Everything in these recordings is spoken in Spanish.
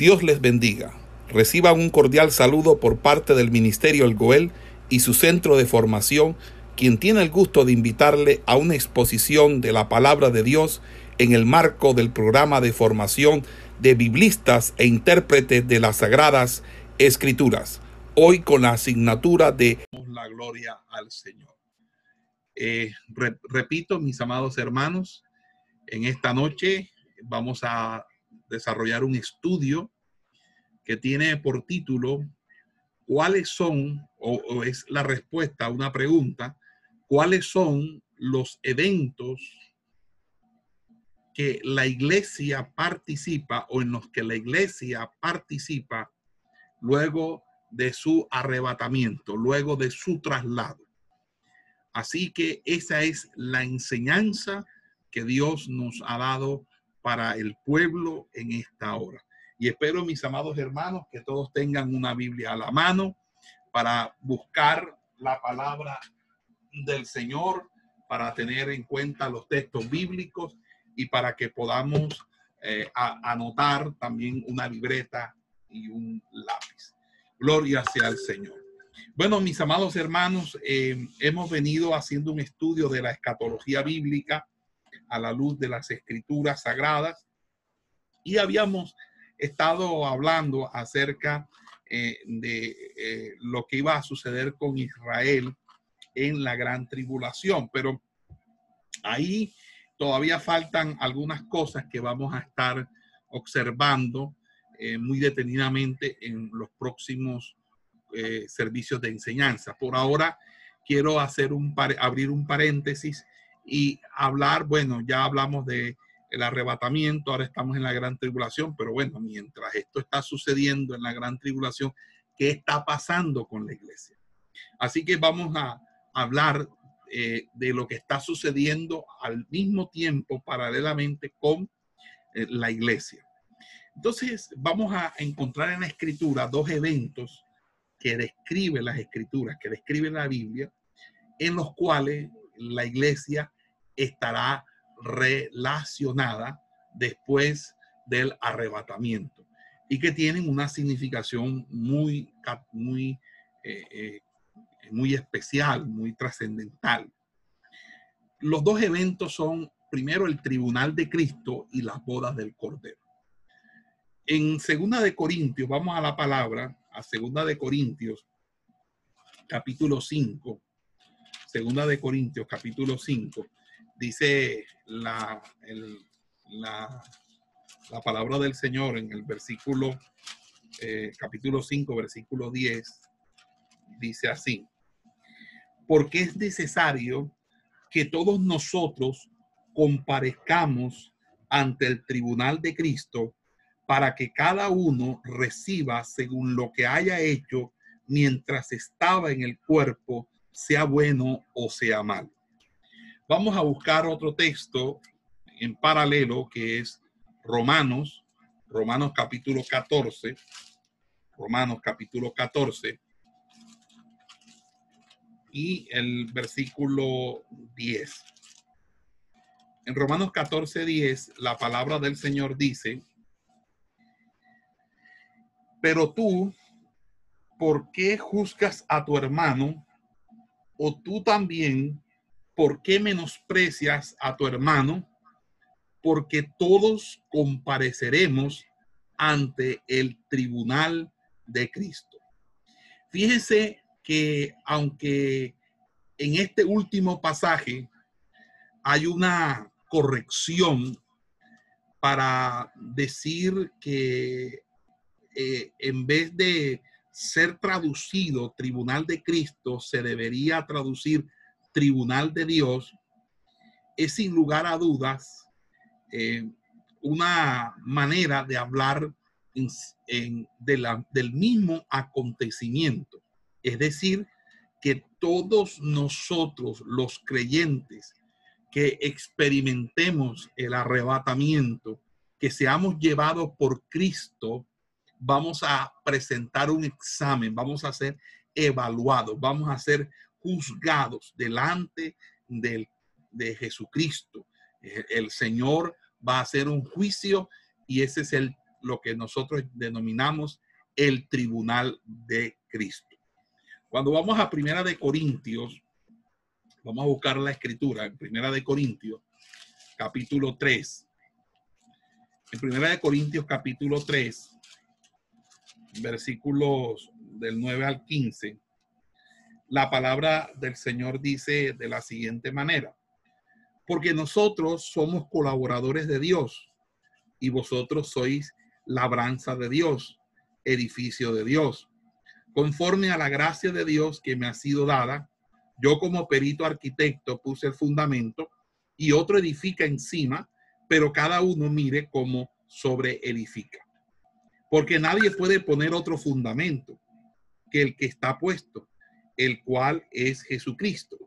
Dios les bendiga. Reciban un cordial saludo por parte del Ministerio El Goel y su centro de formación, quien tiene el gusto de invitarle a una exposición de la palabra de Dios en el marco del programa de formación de biblistas e intérpretes de las sagradas escrituras. Hoy con la asignatura de la gloria al Señor. Eh, repito, mis amados hermanos, en esta noche vamos a desarrollar un estudio que tiene por título ¿Cuáles son, o, es la respuesta a una pregunta, cuáles son los eventos que la iglesia participa o en los que la iglesia participa luego de su arrebatamiento, luego de su traslado? Así que esa es la enseñanza que Dios nos ha dado para el pueblo en esta hora. Y espero, mis amados hermanos, que todos tengan una Biblia a la mano para buscar la palabra del Señor, para tener en cuenta los textos bíblicos y para que podamos eh, anotar también una libreta y un lápiz. Gloria sea al Señor. Bueno, mis amados hermanos, eh, hemos venido haciendo un estudio de la escatología bíblica a la luz de las escrituras sagradas y habíamos estado hablando acerca eh, de eh, lo que iba a suceder con Israel en la gran tribulación, pero ahí todavía faltan algunas cosas que vamos a estar observando eh, muy detenidamente en los próximos servicios de enseñanza. Por ahora quiero hacer un abrir un paréntesis y hablar, bueno, ya hablamos de el arrebatamiento, ahora estamos en la gran tribulación, pero bueno, mientras esto está sucediendo en la gran tribulación, ¿qué está pasando con la iglesia? Así que vamos a hablar eh, de lo que está sucediendo al mismo tiempo, paralelamente con eh, la iglesia. Entonces, vamos a encontrar en la escritura dos eventos que describen las escrituras, que describen la Biblia, en los cuales la iglesia estará relacionada después del arrebatamiento y que tienen una significación muy, muy, eh, eh, muy especial, muy trascendental. Los dos eventos son primero el tribunal de Cristo y las bodas del Cordero. En Segunda de Corintios, vamos a la palabra, a Segunda de Corintios, capítulo 5, Segunda de Corintios, capítulo 5, dice la, la, palabra del Señor en el versículo, eh, capítulo 5, versículo 10, dice así, porque es necesario que todos nosotros comparezcamos ante el tribunal de Cristo para que cada uno reciba según lo que haya hecho mientras estaba en el cuerpo, sea bueno o sea malo. Vamos a buscar otro texto en paralelo que es Romanos, Romanos capítulo 14, Romanos capítulo 14 y el versículo 10. En Romanos 14, 10, la palabra del Señor dice, pero tú, ¿por qué juzgas a tu hermano? O tú también, ¿por qué menosprecias a tu hermano? Porque todos compareceremos ante el tribunal de Cristo. Fíjese que aunque en este último pasaje hay una corrección para decir que eh, en vez de ser traducido Tribunal de Cristo, se debería traducir Tribunal de Dios, es sin lugar a dudas eh, una manera de hablar del mismo acontecimiento. Es decir, que todos nosotros, los creyentes, que experimentemos el arrebatamiento, que seamos llevados por Cristo, vamos a presentar un examen, vamos a ser evaluados, vamos a ser juzgados delante del, de Jesucristo. El Señor va a hacer un juicio y ese es el lo que nosotros denominamos el tribunal de Cristo. Cuando vamos a Primera de Corintios, vamos a buscar la escritura en Primera de Corintios, capítulo 3. En Primera de Corintios, capítulo 3, versículos del 9 al 15, la palabra del Señor dice de la siguiente manera, porque nosotros somos colaboradores de Dios y vosotros sois labranza de Dios, edificio de Dios. Conforme a la gracia de Dios que me ha sido dada, yo como perito arquitecto puse el fundamento y otro edifica encima, pero cada uno mire cómo sobre edifica. Porque nadie puede poner otro fundamento que el que está puesto, el cual es Jesucristo.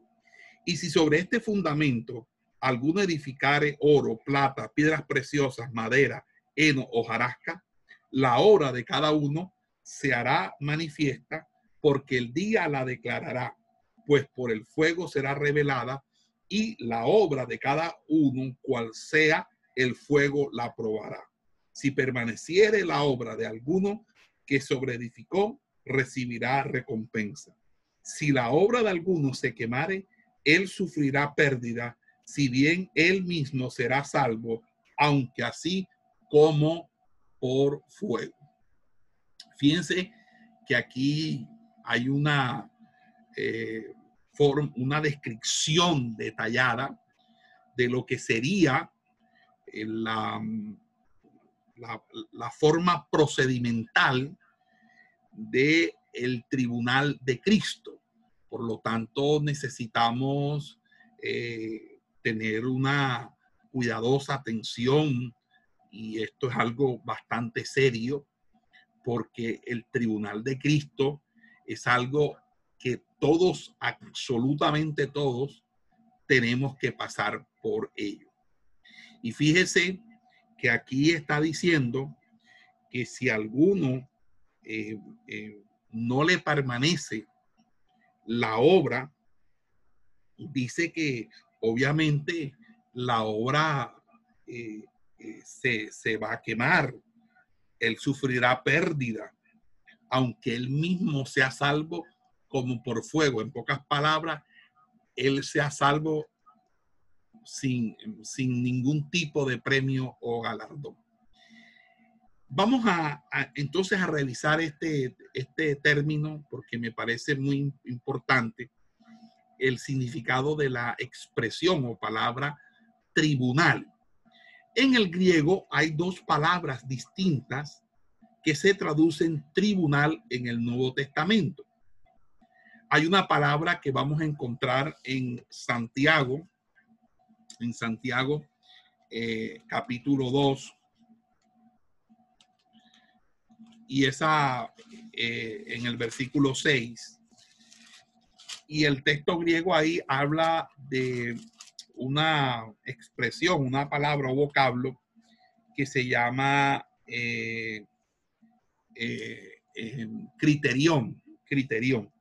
Y si sobre este fundamento alguno edificare oro, plata, piedras preciosas, madera, heno o jarasca, la obra de cada uno se hará manifiesta porque el día la declarará, pues por el fuego será revelada y la obra de cada uno, cual sea el fuego, la probará. Si permaneciere la obra de alguno que sobreedificó, recibirá recompensa. Si la obra de alguno se quemare, él sufrirá pérdida, si bien él mismo será salvo, aunque así como por fuego. Fíjense que aquí hay una, eh, una descripción detallada de lo que sería eh, la, forma procedimental del el tribunal de Cristo. Por lo tanto, necesitamos eh, tener una cuidadosa atención y esto es algo bastante serio porque el tribunal de Cristo es algo que todos, absolutamente todos, tenemos que pasar por ello. Y fíjese que aquí está diciendo que si alguno eh, eh, no le permanece la obra, dice que obviamente la obra eh, se, va a quemar, él sufrirá pérdida, aunque él mismo sea salvo como por fuego. En pocas palabras, él sea salvo sin, sin ningún tipo de premio o galardón. Vamos a, entonces a revisar este, este término porque me parece muy importante el significado de la expresión o palabra tribunal. En el griego hay dos palabras distintas que se traducen tribunal en el Nuevo Testamento. Hay una palabra que vamos a encontrar en Santiago, en Santiago eh, capítulo 2, y esa eh, en el versículo 6. Y el texto griego ahí habla de una expresión, una palabra o vocablo que se llama eh, criterión, criterión.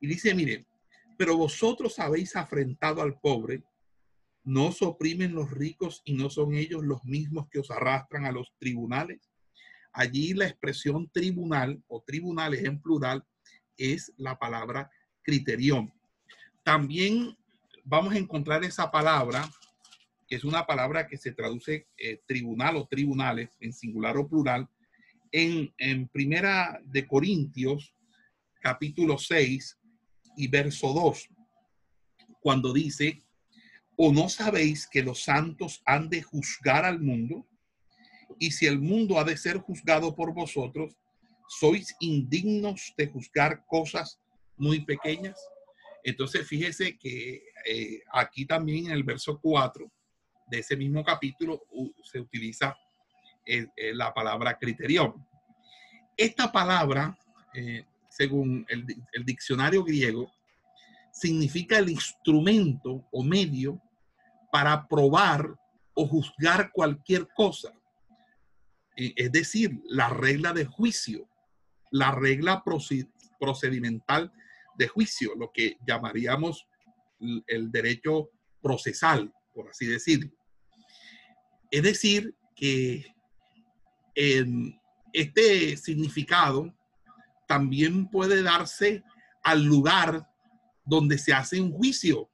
Y dice, mire, pero vosotros habéis afrentado al pobre, no os oprimen los ricos y no son ellos los mismos que os arrastran a los tribunales. Allí la expresión tribunal o tribunales en plural es la palabra criterión. También vamos a encontrar esa palabra, que es una palabra que se traduce eh, tribunal o tribunales, en singular o plural, en, en Primera de Corintios, capítulo 6 y verso 2, cuando dice, ¿o no sabéis que los santos han de juzgar al mundo? Y si el mundo ha de ser juzgado por vosotros, ¿sois indignos de juzgar cosas muy pequeñas? Entonces, fíjese que eh, aquí también en el verso 4 de ese mismo capítulo se utiliza eh, eh, la palabra criterión. Esta palabra, según el, el diccionario griego, significa el instrumento o medio para probar o juzgar cualquier cosa. Es decir, la regla de juicio, la regla procedimental de juicio, lo que llamaríamos el derecho procesal, por así decirlo. Es decir, que este significado también puede darse al lugar donde se hace un juicio,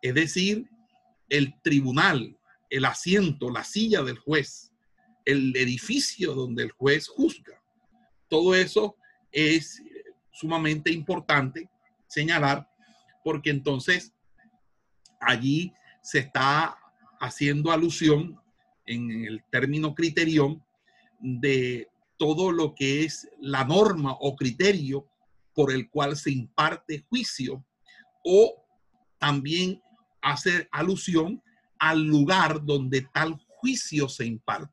es decir, el tribunal, el asiento, la silla del juez, el edificio donde el juez juzga. Todo eso es sumamente importante señalar porque entonces allí se está haciendo alusión en el término criterión de todo lo que es la norma o criterio por el cual se imparte juicio o también hace alusión al lugar donde tal juicio se imparte.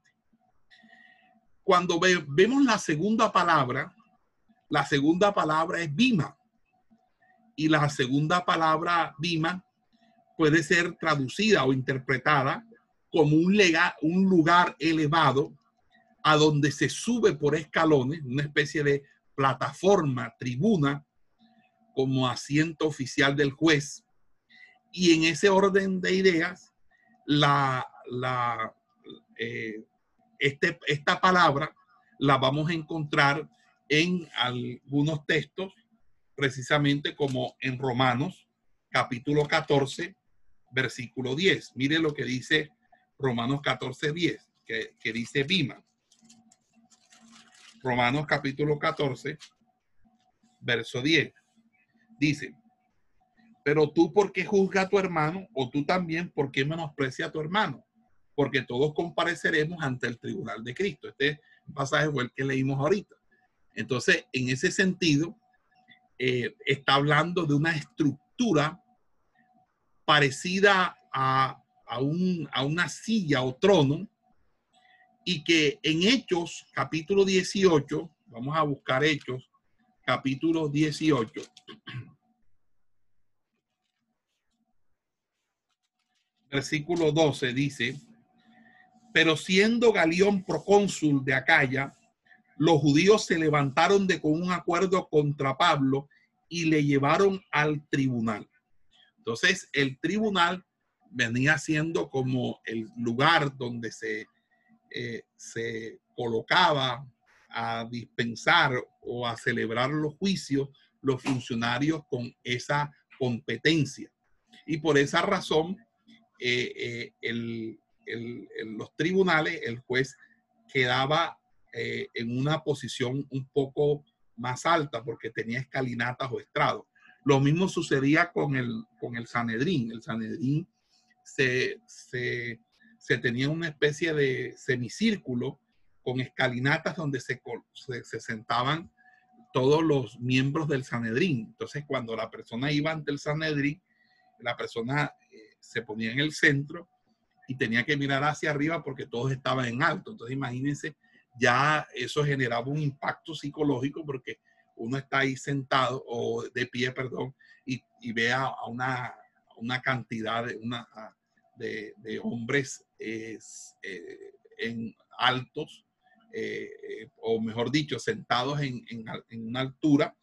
Cuando vemos la segunda palabra, la segunda palabra es bima y la segunda palabra bima puede ser traducida o interpretada como un, lega, un lugar elevado a donde se sube por escalones, una especie de plataforma, tribuna, como asiento oficial del juez. Y en ese orden de ideas, la, la, eh, este, esta palabra la vamos a encontrar en algunos textos, precisamente como en Romanos capítulo 14, versículo 10. Mire lo que dice Romanos 14, 10, que, que dice Bima. Romanos capítulo 14, verso 10. Dice, pero tú por qué juzga a tu hermano o tú también por qué menosprecia a tu hermano, porque todos compareceremos ante el tribunal de Cristo. Este pasaje fue el que leímos ahorita. Entonces, en ese sentido, eh, está hablando de una estructura parecida a, a, un, a una silla o trono y que en Hechos capítulo 18, vamos a buscar Hechos capítulo 18. Versículo 12 dice, pero siendo Galión procónsul de Acaya, los judíos se levantaron de con un acuerdo contra Pablo y le llevaron al tribunal. Entonces, el tribunal venía siendo como el lugar donde se eh, se colocaba a dispensar o a celebrar los juicios los funcionarios con esa competencia. Y por esa razón, eh, eh, los tribunales, el juez quedaba en una posición un poco más alta porque tenía escalinatas o estrados. Lo mismo sucedía con el, con el Sanedrín. El Sanedrín se, se tenía una especie de semicírculo con escalinatas donde se, se, sentaban todos los miembros del Sanedrín. Entonces, cuando la persona iba ante el Sanedrín, la persona eh, se ponía en el centro y tenía que mirar hacia arriba porque todos estaban en alto. Entonces, imagínense, ya eso generaba un impacto psicológico porque uno está ahí sentado o de pie, perdón, y, y ve a una, una cantidad de, una, de, de hombres es, eh, en altos, eh, o mejor dicho, sentados en, en, una altura,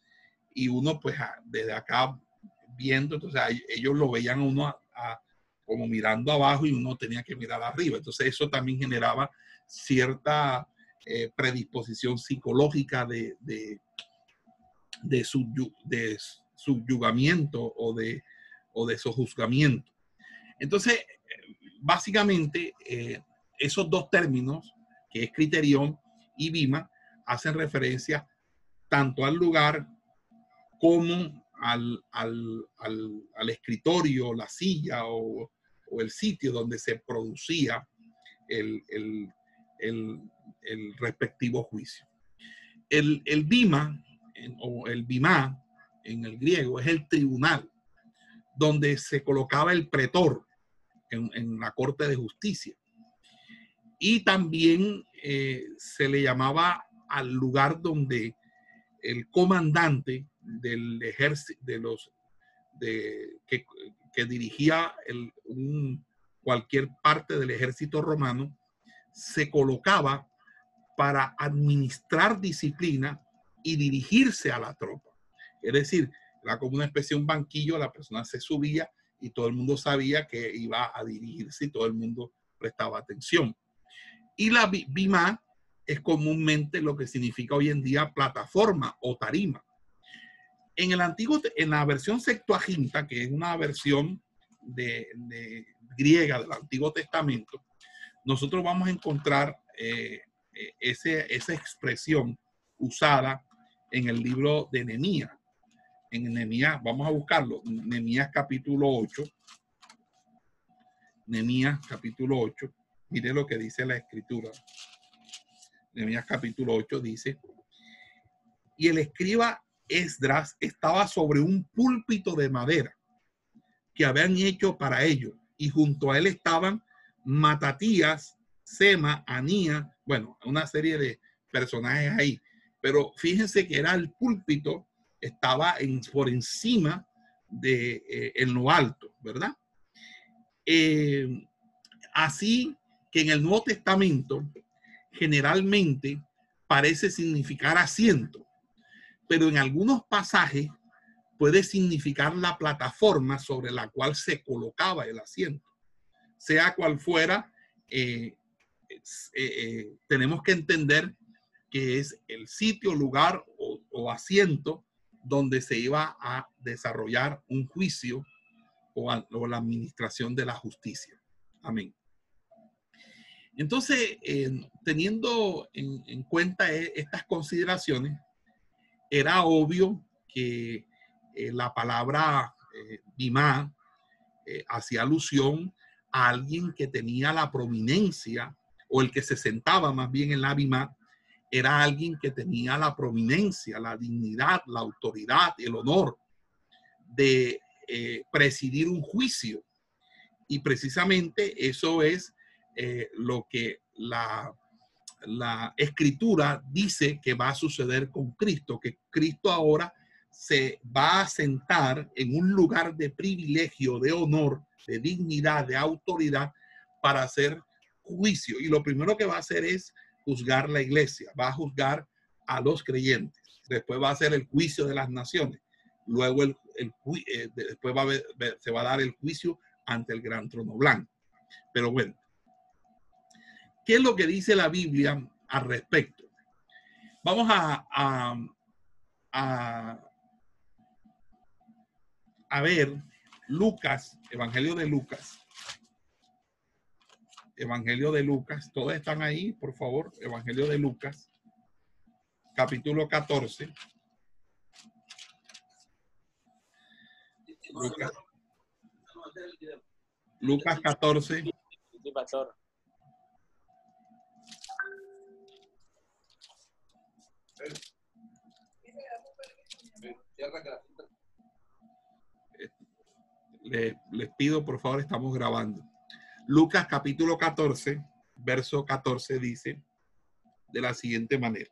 y uno pues desde acá viendo, entonces ellos lo veían a uno como mirando abajo y uno tenía que mirar arriba. Entonces eso también generaba cierta predisposición psicológica de, de, de, subyugamiento o de, o de sojuzgamiento. Entonces, básicamente, eh, esos dos términos, que es criterión y bima, hacen referencia tanto al lugar como al, escritorio, la silla o, el sitio donde se producía el, respectivo juicio. El, el bima o el bima en el griego es el tribunal donde se colocaba el pretor en, la Corte de Justicia. Y también eh, se le llamaba al lugar donde el comandante del ejército, de los de, que, dirigía el, cualquier parte del ejército romano, se colocaba para administrar disciplina y dirigirse a la tropa. Es decir, era como una especie de un banquillo, la persona se subía y todo el mundo sabía que iba a dirigirse y todo el mundo prestaba atención. Y la BIMA es comúnmente lo que significa hoy en día plataforma o tarima. En el antiguo, en la versión Septuaginta, que es una versión de, griega del Antiguo Testamento, nosotros vamos a encontrar eh, eh, esa expresión usada en el libro de Nehemías. En Nehemías, vamos a buscarlo, Nehemías capítulo 8. Nehemías capítulo 8. Mire lo que dice la escritura. Nehemías capítulo 8 dice, y el escriba Esdras estaba sobre un púlpito de madera que habían hecho para ello, y junto a él estaban Matatías, Sema, Anía, bueno, una serie de personajes ahí, pero fíjense que era el púlpito, estaba en, por encima de eh, en lo alto, ¿verdad? Eh, así que en el Nuevo Testamento generalmente parece significar asiento, pero en algunos pasajes puede significar la plataforma sobre la cual se colocaba el asiento. Sea cual fuera, eh, eh, eh, tenemos que entender que es el sitio, lugar o, asiento donde se iba a desarrollar un juicio o, a, o la administración de la justicia. Amén. Entonces, teniendo en, cuenta e, estas consideraciones, era obvio que eh, la palabra eh, Bimá eh, hacía alusión a alguien que tenía la prominencia o el que se sentaba más bien en la Bimá, era alguien que tenía la prominencia, la dignidad, la autoridad, el honor de presidir un juicio. Y precisamente eso es eh, lo que la, la escritura dice que va a suceder con Cristo, que Cristo ahora se va a sentar en un lugar de privilegio, de honor, de dignidad, de autoridad para hacer juicio. Y lo primero que va a hacer es juzgar la iglesia, va a juzgar a los creyentes. Después va a hacer el juicio de las naciones. Luego el, eh, después se va a dar el juicio ante el gran trono blanco. Pero bueno, ¿Qué es lo que dice la Biblia al respecto? Vamos a, a, a, ver Lucas, Evangelio de Lucas. Evangelio de Lucas, todos están ahí, por favor. Evangelio de Lucas, capítulo 14. Lucas, Lucas 14. Les pido, por favor, estamos grabando. Lucas capítulo 14, verso 14 dice de la siguiente manera.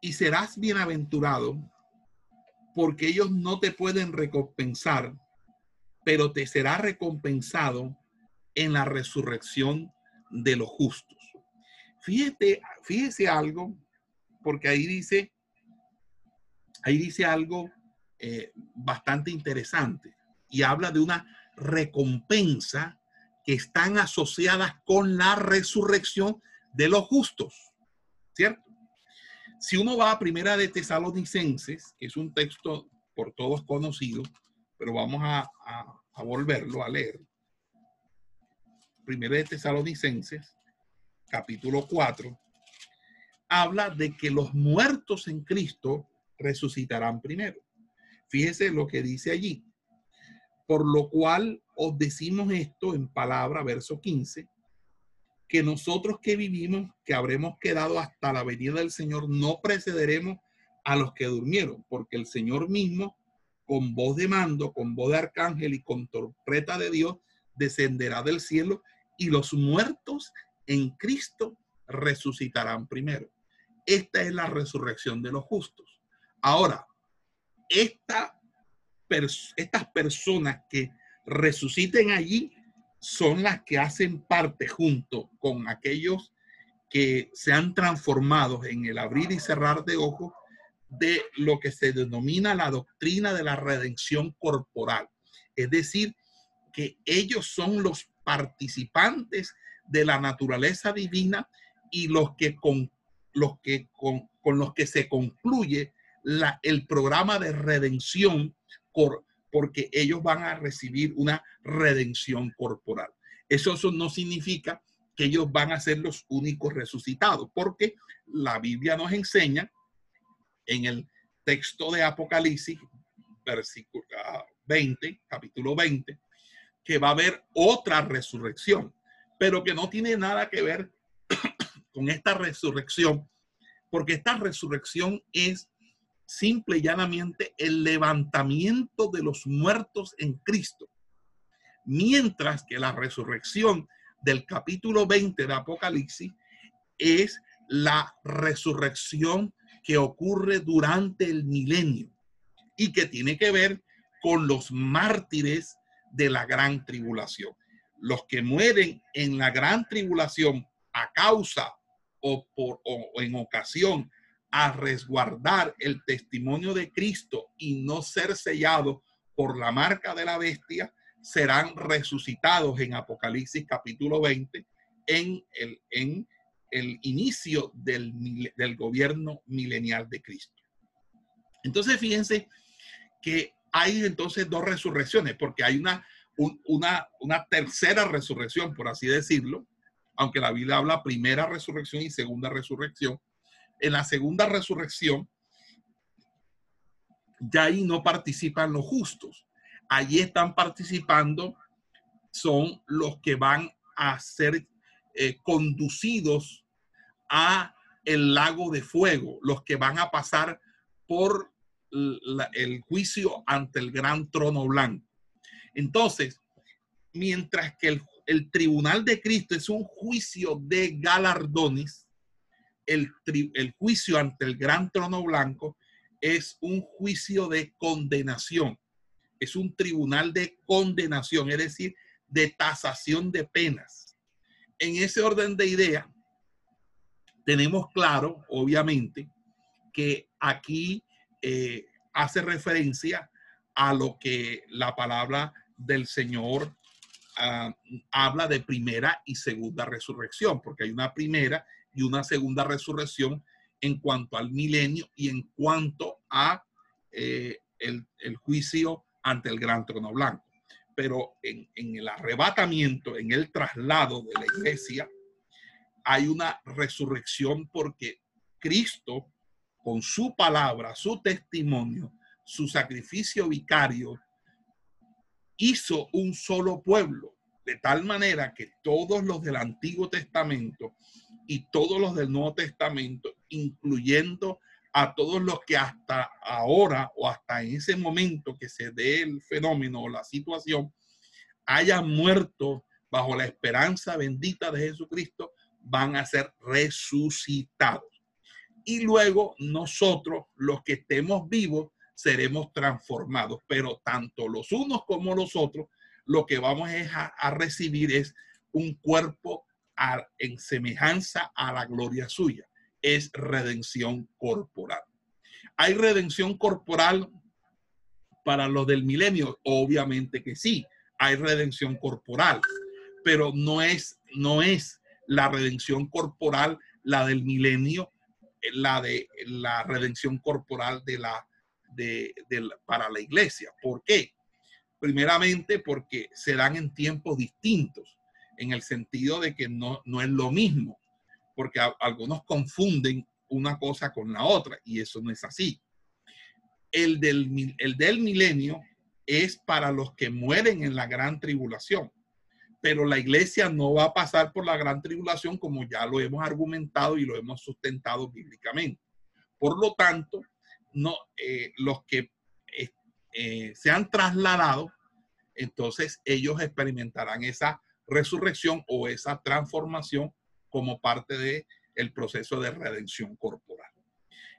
Y serás bienaventurado porque ellos no te pueden recompensar, pero te será recompensado en la resurrección de los justos. Fíjate, fíjese algo, porque ahí dice, ahí dice algo eh, bastante interesante y habla de una recompensa que están asociadas con la resurrección de los justos, ¿cierto? Si uno va a Primera de Tesalonicenses, que es un texto por todos conocido, pero vamos a, a volverlo a leer. Primera de Tesalonicenses, capítulo 4, habla de que los muertos en Cristo resucitarán primero. Fíjese lo que dice allí. Por lo cual os decimos esto en palabra, verso 15, que nosotros que vivimos, que habremos quedado hasta la venida del Señor, no precederemos a los que durmieron, porque el Señor mismo, con voz de mando, con voz de arcángel y con torpeta de Dios, descenderá del cielo y los muertos en Cristo resucitarán primero. Esta es la resurrección de los justos. Ahora, esta, estas personas que resuciten allí son las que hacen parte junto con aquellos que se han transformado en el abrir y cerrar de ojos de lo que se denomina la doctrina de la redención corporal. Es decir, que ellos son los participantes de la naturaleza divina y los que con los que con, los que se concluye la, el programa de redención por, porque ellos van a recibir una redención corporal. Eso, eso no significa que ellos van a ser los únicos resucitados, porque la Biblia nos enseña en el texto de Apocalipsis, versículo 20, ah, capítulo 20, que va a haber otra resurrección, pero que no tiene nada que ver con esta resurrección, porque esta resurrección es simple y llanamente el levantamiento de los muertos en Cristo, mientras que la resurrección del capítulo 20 de Apocalipsis es la resurrección que ocurre durante el milenio y que tiene que ver con los mártires de la gran tribulación. Los que mueren en la gran tribulación a causa o, por, o en ocasión a resguardar el testimonio de Cristo y no ser sellado por la marca de la bestia, serán resucitados en Apocalipsis capítulo 20 en el, en el inicio del, del gobierno milenial de Cristo. Entonces, fíjense que hay entonces dos resurrecciones, porque hay una, una, tercera resurrección, por así decirlo, aunque la Biblia habla primera resurrección y segunda resurrección. En la segunda resurrección, ya ahí no participan los justos. Allí están participando, son los que van a ser eh, conducidos a el lago de fuego, los que van a pasar por el juicio ante el gran trono blanco. Entonces, mientras que el, tribunal de Cristo es un juicio de galardones, el, el juicio ante el gran trono blanco es un juicio de condenación, es un tribunal de condenación, es decir, de tasación de penas. En ese orden de idea, tenemos claro, obviamente, que aquí eh, hace referencia a lo que la palabra del Señor ah, habla de primera y segunda resurrección, porque hay una primera y una segunda resurrección en cuanto al milenio y en cuanto a eh, el, juicio ante el gran trono blanco. Pero en, en el arrebatamiento, en el traslado de la iglesia, hay una resurrección porque Cristo, con su palabra, su testimonio, su sacrificio vicario, hizo un solo pueblo, de tal manera que todos los del Antiguo Testamento y todos los del Nuevo Testamento, incluyendo a todos los que hasta ahora o hasta en ese momento que se dé el fenómeno o la situación, hayan muerto bajo la esperanza bendita de Jesucristo, van a ser resucitados. Y luego nosotros, los que estemos vivos, seremos transformados. Pero tanto los unos como los otros, lo que vamos a, recibir es un cuerpo en semejanza a la gloria suya. Es redención corporal. ¿Hay redención corporal para los del milenio? Obviamente que sí, hay redención corporal, pero no es, no es la redención corporal, la del milenio, la de la redención corporal de la, de, para la iglesia. ¿Por qué? Primeramente porque se dan en tiempos distintos, en el sentido de que no, no es lo mismo, porque algunos confunden una cosa con la otra y eso no es así. El del, el del milenio es para los que mueren en la gran tribulación pero la iglesia no va a pasar por la gran tribulación como ya lo hemos argumentado y lo hemos sustentado bíblicamente. Por lo tanto, no, eh, los que eh, eh, se han trasladado, entonces ellos experimentarán esa resurrección o esa transformación como parte del el proceso de redención corporal.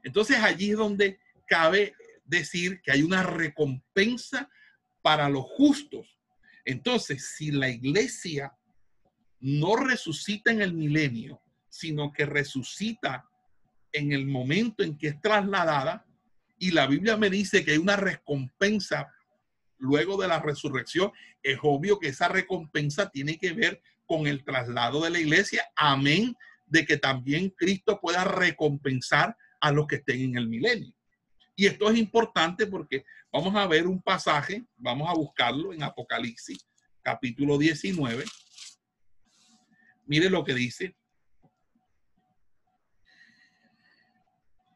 Entonces allí es donde cabe decir que hay una recompensa para los justos entonces, si la iglesia no resucita en el milenio, sino que resucita en el momento en que es trasladada, y la Biblia me dice que hay una recompensa luego de la resurrección, es obvio que esa recompensa tiene que ver con el traslado de la iglesia. Amén, de que también Cristo pueda recompensar a los que estén en el milenio. Y esto es importante porque vamos a ver un pasaje, vamos a buscarlo en Apocalipsis, capítulo 19. Mire lo que dice.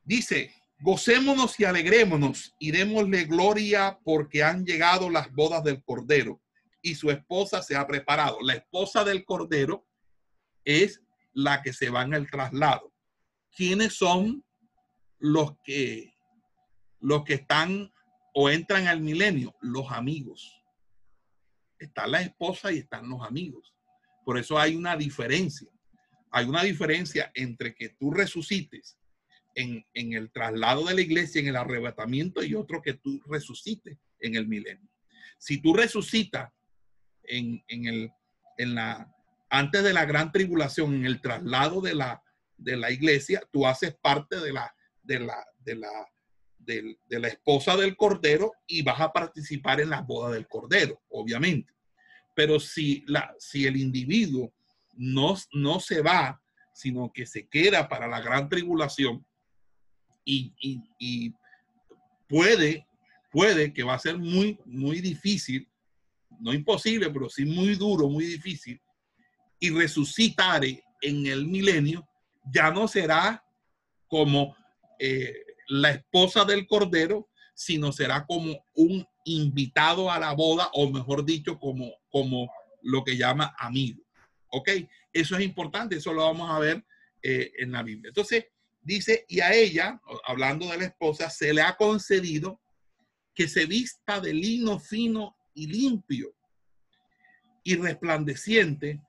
Dice, gocémonos y alegrémonos y démosle gloria porque han llegado las bodas del Cordero y su esposa se ha preparado. La esposa del Cordero es la que se va en el traslado. ¿Quiénes son los que los que están o entran al milenio? Los amigos. Está la esposa y están los amigos. Por eso hay una diferencia. Hay una diferencia entre que tú resucites en, el traslado de la iglesia, en el arrebatamiento, y otro que tú resucites en el milenio. Si tú resucitas en, el, en la, antes de la gran tribulación, en el traslado de la, de la iglesia, tú haces parte de la, de la, de la, de, la esposa del cordero y vas a participar en la boda del cordero, obviamente. Pero si, la, si el individuo no, no se va, sino que se queda para la gran tribulación, y, puede, puede que va a ser muy, muy difícil, no imposible, pero sí muy duro, muy difícil, y resucitar en el milenio, ya no será como eh, la esposa del cordero, sino será como un invitado a la boda, o mejor dicho, como, como lo que llama amigo. ¿Ok? Eso es importante, eso lo vamos a ver eh, en la Biblia. Entonces, Dice, y a ella, hablando de la esposa, se le ha concedido que se vista de lino fino y limpio y resplandeciente,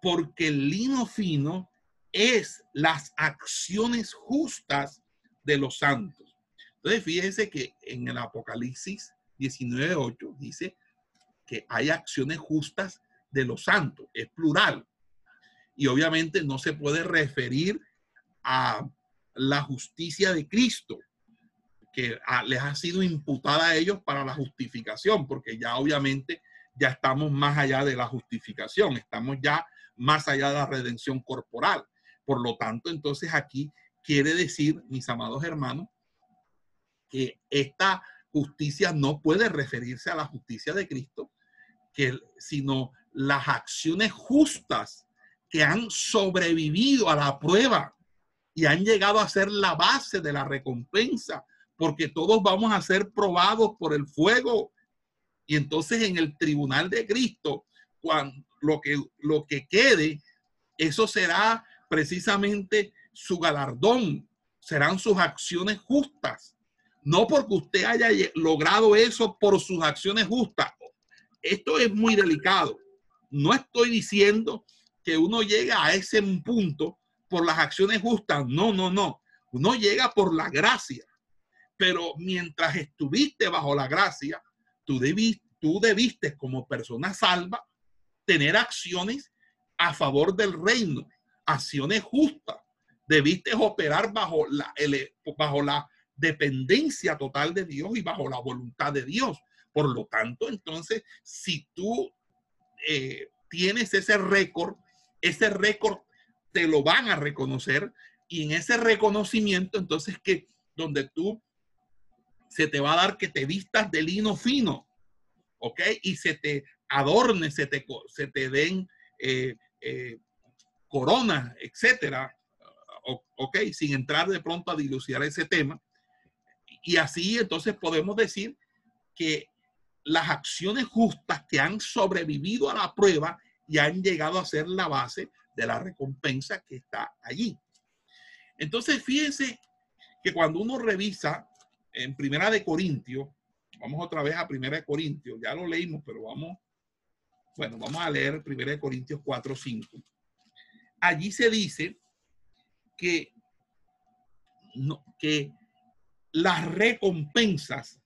porque el lino fino es las acciones justas de los santos. Entonces, fíjense que en el Apocalipsis 19.8 dice que hay acciones justas de los santos, es plural. Y obviamente no se puede referir a la justicia de Cristo, que les ha sido imputada a ellos para la justificación, porque ya obviamente ya estamos más allá de la justificación, estamos ya más allá de la redención corporal. Por lo tanto, entonces aquí quiere decir, mis amados hermanos, que esta justicia no puede referirse a la justicia de Cristo, que, sino las acciones justas que han sobrevivido a la prueba y han llegado a ser la base de la recompensa, porque todos vamos a ser probados por el fuego. Y entonces en el tribunal de Cristo, cuando lo que, lo que quede, eso será precisamente su galardón, serán sus acciones justas. No porque usted haya logrado eso por sus acciones justas. Esto es muy delicado. No estoy diciendo que uno llega a ese punto por las acciones justas. No, no, no. Uno llega por la gracia. Pero mientras estuviste bajo la gracia, tú debiste, tú debiste como persona salva tener acciones a favor del reino, acciones justas. Debiste operar bajo la, bajo la dependencia total de Dios y bajo la voluntad de Dios. Por lo tanto, entonces, si tú eh, tienes ese récord, ese récord te lo van a reconocer y en ese reconocimiento, entonces que donde tú se te va a dar que te vistas de lino fino, ¿ok? Y se te adorne, se te, se te den eh, eh, coronas, etcétera, ¿ok? Sin entrar de pronto a dilucidar ese tema. Y así entonces podemos decir que las acciones justas que han sobrevivido a la prueba y han llegado a ser la base de la recompensa que está allí. Entonces, fíjense que cuando uno revisa en Primera de Corintios, vamos otra vez a Primera de Corintios, ya lo leímos, pero vamos, bueno, vamos a leer Primera de Corintios 4, 5. Allí se dice que, no, que las recompensas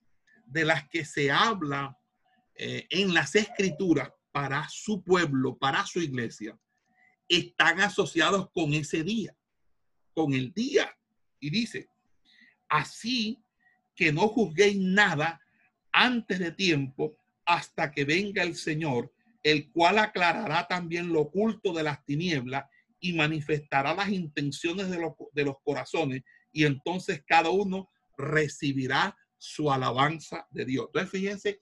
de las que se habla eh, en las escrituras para su pueblo, para su iglesia, están asociados con ese día, con el día. Y dice, así que no juzguéis nada antes de tiempo hasta que venga el Señor, el cual aclarará también lo oculto de las tinieblas y manifestará las intenciones de, de los corazones y entonces cada uno recibirá su alabanza de Dios. Entonces fíjense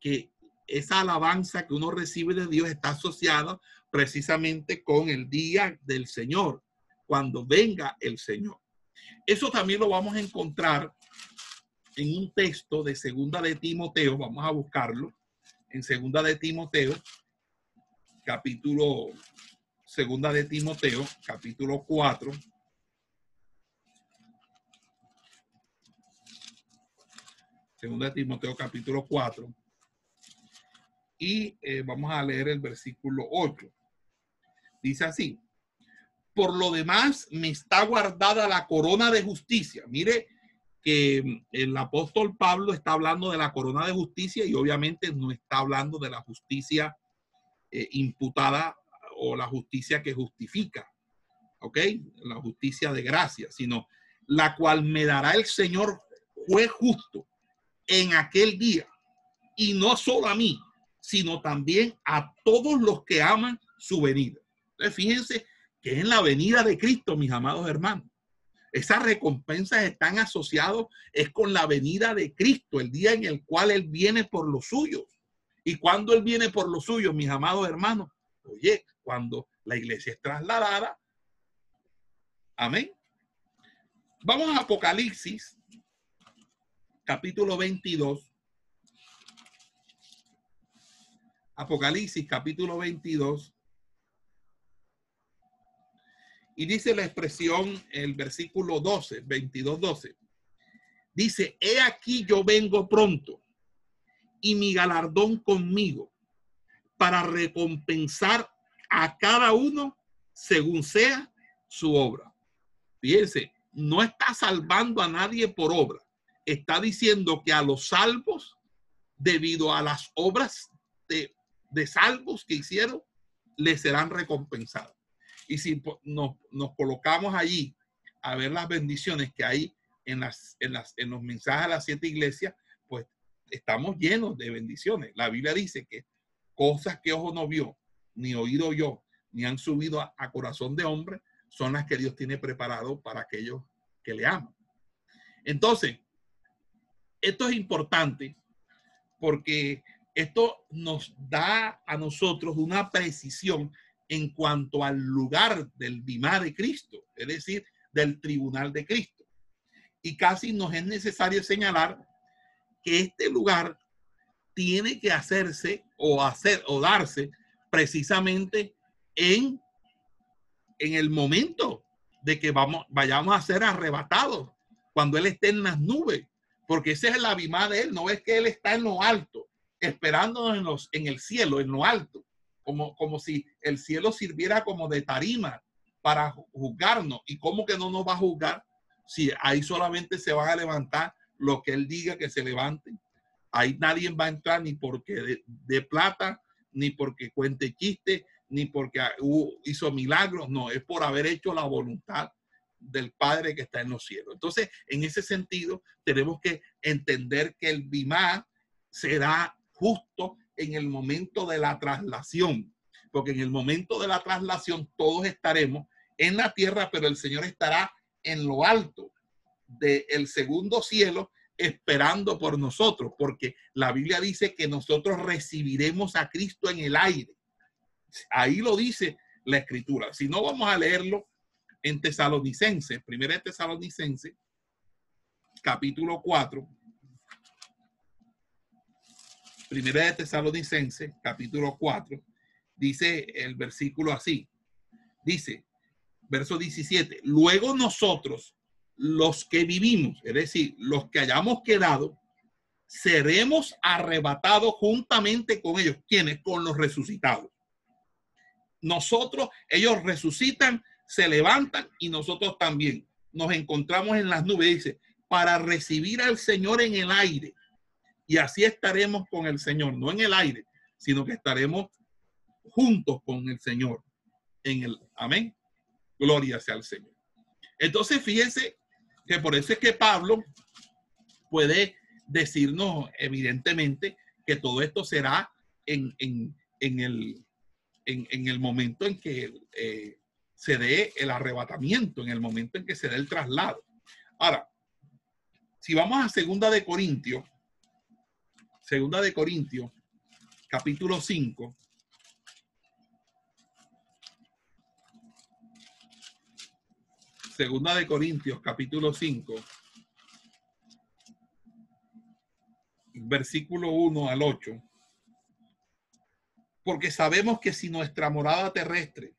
que esa alabanza que uno recibe de Dios está asociada precisamente con el día del Señor, cuando venga el Señor. Eso también lo vamos a encontrar en un texto de Segunda de Timoteo, vamos a buscarlo, en Segunda de Timoteo, capítulo Segunda de Timoteo, capítulo 4. Segunda de Timoteo, capítulo 4. Y eh, vamos a leer el versículo 8. Dice así, por lo demás me está guardada la corona de justicia. Mire que el apóstol Pablo está hablando de la corona de justicia y obviamente no está hablando de la justicia eh, imputada o la justicia que justifica, ¿ok? La justicia de gracia, sino la cual me dará el Señor juez justo en aquel día. Y no solo a mí, sino también a todos los que aman su venida. Entonces, fíjense que en la venida de Cristo, mis amados hermanos. Esas recompensas están asociadas es con la venida de Cristo, el día en el cual Él viene por los suyos. Y cuando Él viene por los suyos, mis amados hermanos, oye, cuando la iglesia es trasladada. Amén. Vamos a Apocalipsis, capítulo 22. Apocalipsis, capítulo 22. Y dice la expresión, el versículo 12, 22, 12. Dice, he aquí yo vengo pronto y mi galardón conmigo para recompensar a cada uno según sea su obra. Fíjense, no está salvando a nadie por obra. Está diciendo que a los salvos, debido a las obras de, de salvos que hicieron, les serán recompensados. Y si nos, nos, colocamos allí a ver las bendiciones que hay en, las, en, las, en los mensajes a las siete iglesias, pues estamos llenos de bendiciones. La Biblia dice que cosas que ojo no vio, ni oído yo, ni han subido a, corazón de hombre, son las que Dios tiene preparado para aquellos que le aman. Entonces, esto es importante porque esto nos da a nosotros una precisión en cuanto al lugar del Bimá de Cristo, es decir, del tribunal de Cristo. Y casi nos es necesario señalar que este lugar tiene que hacerse o hacer o darse precisamente en, en el momento de que vamos, vayamos a ser arrebatados, cuando Él esté en las nubes, porque esa es la vimada de Él, no es que Él está en lo alto, esperándonos en, los, en el cielo, en lo alto, como, como si el cielo sirviera como de tarima para juzgarnos. ¿Y cómo que no nos va a juzgar si ahí solamente se van a levantar lo que Él diga que se levanten? Ahí nadie va a entrar ni porque de plata, ni porque cuente chiste, ni porque hizo milagros, no, es por haber hecho la voluntad del Padre que está en los cielos. Entonces, en ese sentido, tenemos que entender que el Bimá será justo en el momento de la traslación, porque en el momento de la traslación todos estaremos en la tierra, pero el Señor estará en lo alto del segundo cielo esperando por nosotros, porque la Biblia dice que nosotros recibiremos a Cristo en el aire. Ahí lo dice la escritura. Si no, vamos a leerlo en Tesalonicense, primera de Tesalonicense, capítulo 4. Primera de Tesalonicense, capítulo 4, dice el versículo así. Dice, verso 17, luego nosotros, los que vivimos, es decir, los que hayamos quedado, seremos arrebatados juntamente con ellos. ¿Quiénes? Con los resucitados nosotros, ellos resucitan, se levantan y nosotros también nos encontramos en las nubes, dice, para recibir al Señor en el aire. Y así estaremos con el Señor, no en el aire, sino que estaremos juntos con el Señor en el amén. Gloria sea al Señor. Entonces, fíjense que por eso es que Pablo puede decirnos evidentemente que todo esto será en, en, en el, en, el momento en que eh, se dé el arrebatamiento, en el momento en que se dé el traslado. Ahora, si vamos a Segunda de Corintios, Segunda de Corintios, capítulo 5. Segunda de Corintios, capítulo 5. Versículo 1 al 8. Porque sabemos que si nuestra morada terrestre,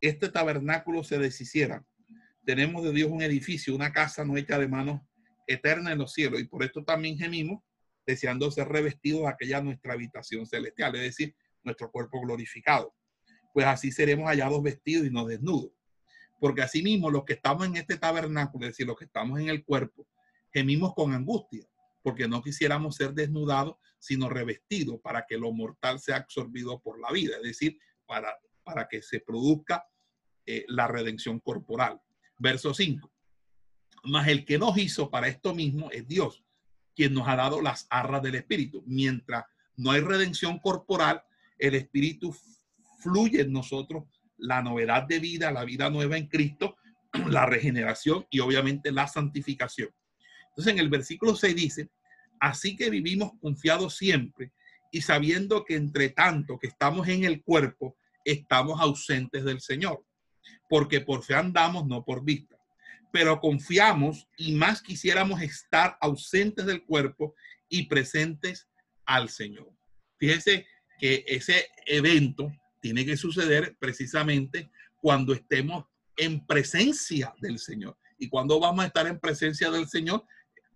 este tabernáculo se deshiciera, tenemos de Dios un edificio, una casa no hecha de manos eterna en los cielos. Y por esto también gemimos, deseando ser revestidos de aquella nuestra habitación celestial, es decir, nuestro cuerpo glorificado. Pues así seremos hallados vestidos y no desnudos. Porque asimismo los que estamos en este tabernáculo, es decir, los que estamos en el cuerpo, gemimos con angustia, porque no quisiéramos ser desnudados, sino revestidos para que lo mortal sea absorbido por la vida, es decir, para, para que se produzca eh, la redención corporal. Verso 5. Mas el que nos hizo para esto mismo es Dios, quien nos ha dado las arras del Espíritu. Mientras no hay redención corporal, el Espíritu fluye en nosotros la novedad de vida, la vida nueva en Cristo, la regeneración y obviamente la santificación. Entonces en el versículo 6 dice, así que vivimos confiados siempre y sabiendo que entre tanto que estamos en el cuerpo, estamos ausentes del Señor, porque por fe andamos, no por vista pero confiamos y más quisiéramos estar ausentes del cuerpo y presentes al Señor. Fíjese que ese evento tiene que suceder precisamente cuando estemos en presencia del Señor. ¿Y cuando vamos a estar en presencia del Señor?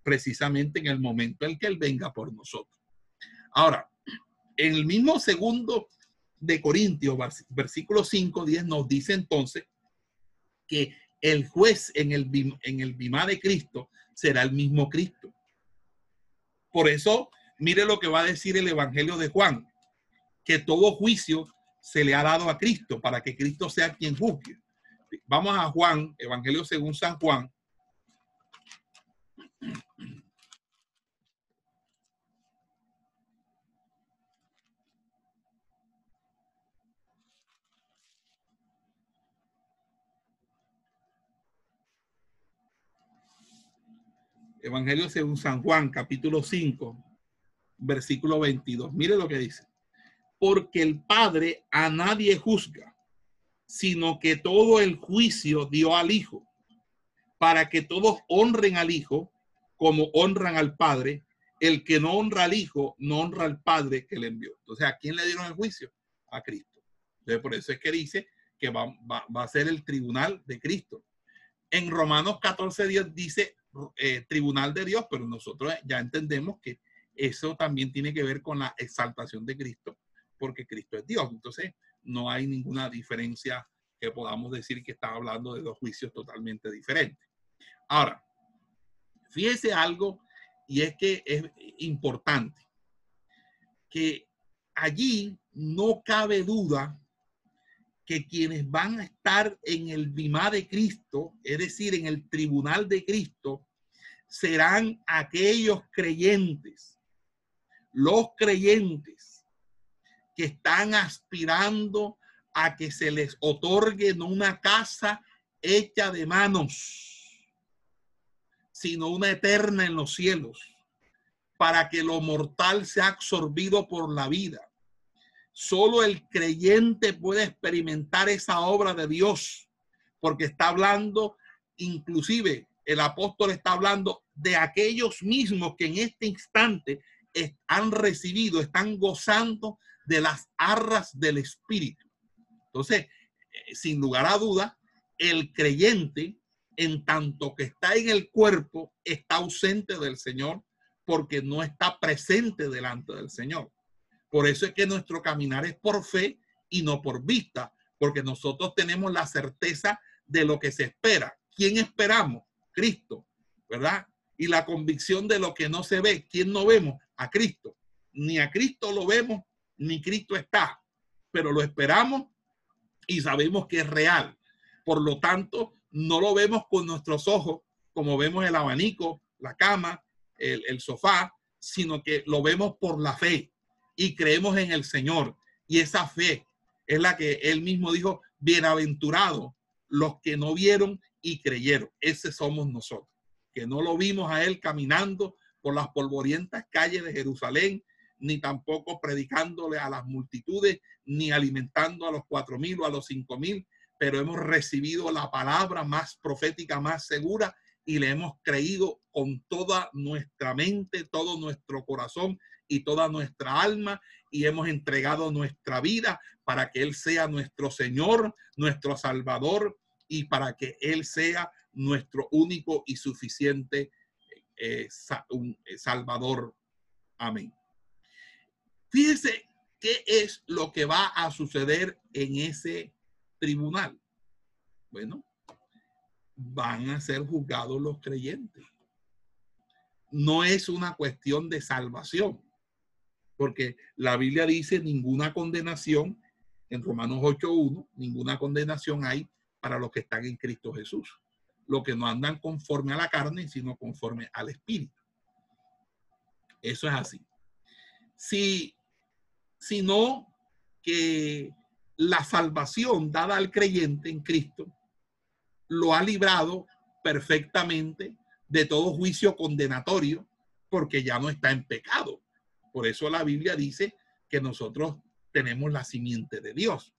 Precisamente en el momento en que Él venga por nosotros. Ahora, en el mismo segundo de Corintios, versículo 5, 10, nos dice entonces que el juez en el, en el bimá de Cristo será el mismo Cristo. Por eso, mire lo que va a decir el Evangelio de Juan, que todo juicio se le ha dado a Cristo para que Cristo sea quien juzgue. Vamos a Juan, Evangelio según San Juan, Evangelio según San Juan, capítulo 5, versículo 22. Mire lo que dice. Porque el Padre a nadie juzga, sino que todo el juicio dio al Hijo, para que todos honren al Hijo como honran al Padre. El que no honra al Hijo, no honra al Padre que le envió. Entonces, ¿a quién le dieron el juicio? A Cristo. Entonces, por eso es que dice que va, a ser el tribunal de Cristo. En Romanos 14, 10 dice, eh, tribunal de Dios, pero nosotros ya entendemos que eso también tiene que ver con la exaltación de Cristo, porque Cristo es Dios. Entonces, no hay ninguna diferencia que podamos decir que está hablando de dos juicios totalmente diferentes. Ahora, fíjese algo, y es que es importante, que allí no cabe duda que quienes van a estar en el bimá de Cristo, es decir, en el tribunal de Cristo, serán aquellos creyentes, los creyentes que están aspirando a que se les otorgue no una casa hecha de manos, sino una eterna en los cielos, para que lo mortal sea absorbido por la vida. Solo el creyente puede experimentar esa obra de Dios, porque está hablando, inclusive el apóstol está hablando de aquellos mismos que en este instante han recibido, están gozando de las arras del Espíritu. Entonces, eh, sin lugar a duda, el creyente, en tanto que está en el cuerpo, está ausente del Señor porque no está presente delante del Señor. Por eso es que nuestro caminar es por fe y no por vista, porque nosotros tenemos la certeza de lo que se espera. ¿Quién esperamos? Cristo, ¿verdad? Y la convicción de lo que no se ve. ¿Quién no vemos? A Cristo. Ni a Cristo lo vemos, ni Cristo está, pero lo esperamos y sabemos que es real. Por lo tanto, no lo vemos con nuestros ojos como vemos el abanico, la cama, el, sofá, sino que lo vemos por la fe y creemos en el Señor. Y esa fe es la que él mismo dijo, bienaventurados los que no vieron y creyeron. Ese somos nosotros, que no lo vimos a él caminando por las polvorientas calles de Jerusalén, ni tampoco predicándole a las multitudes, ni alimentando a los cuatro mil o a los cinco mil, pero hemos recibido la palabra más profética, más segura, y le hemos creído con toda nuestra mente, todo nuestro corazón y toda nuestra alma, y hemos entregado nuestra vida para que Él sea nuestro Señor, nuestro Salvador, y para que Él sea nuestro único y suficiente eh, eh, Salvador. Amén. Fíjese qué es lo que va a suceder en ese tribunal. Bueno, van a ser juzgados los creyentes. No es una cuestión de salvación, porque la Biblia dice ninguna condenación, en Romanos 8.1, ninguna condenación hay para los que están en Cristo Jesús, los que no andan conforme a la carne, sino conforme al Espíritu. Eso es así. Si, sino que la salvación dada al creyente en Cristo lo ha librado perfectamente de todo juicio condenatorio porque ya no está en pecado. Por eso la Biblia dice que nosotros tenemos la simiente de Dios.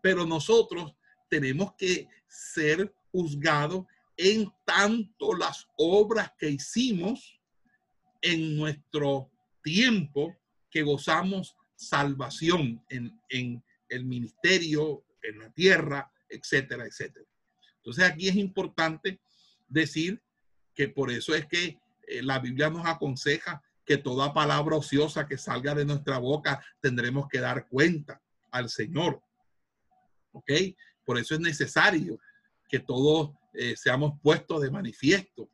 Pero nosotros tenemos que ser juzgados en tanto las obras que hicimos en nuestro tiempo que gozamos salvación en, el ministerio, en la tierra, etcétera, etcétera. Entonces aquí es importante decir que por eso es que eh, la Biblia nos aconseja que toda palabra ociosa que salga de nuestra boca tendremos que dar cuenta al Señor. ¿Ok? Por eso es necesario que todos eh, seamos puestos de manifiesto.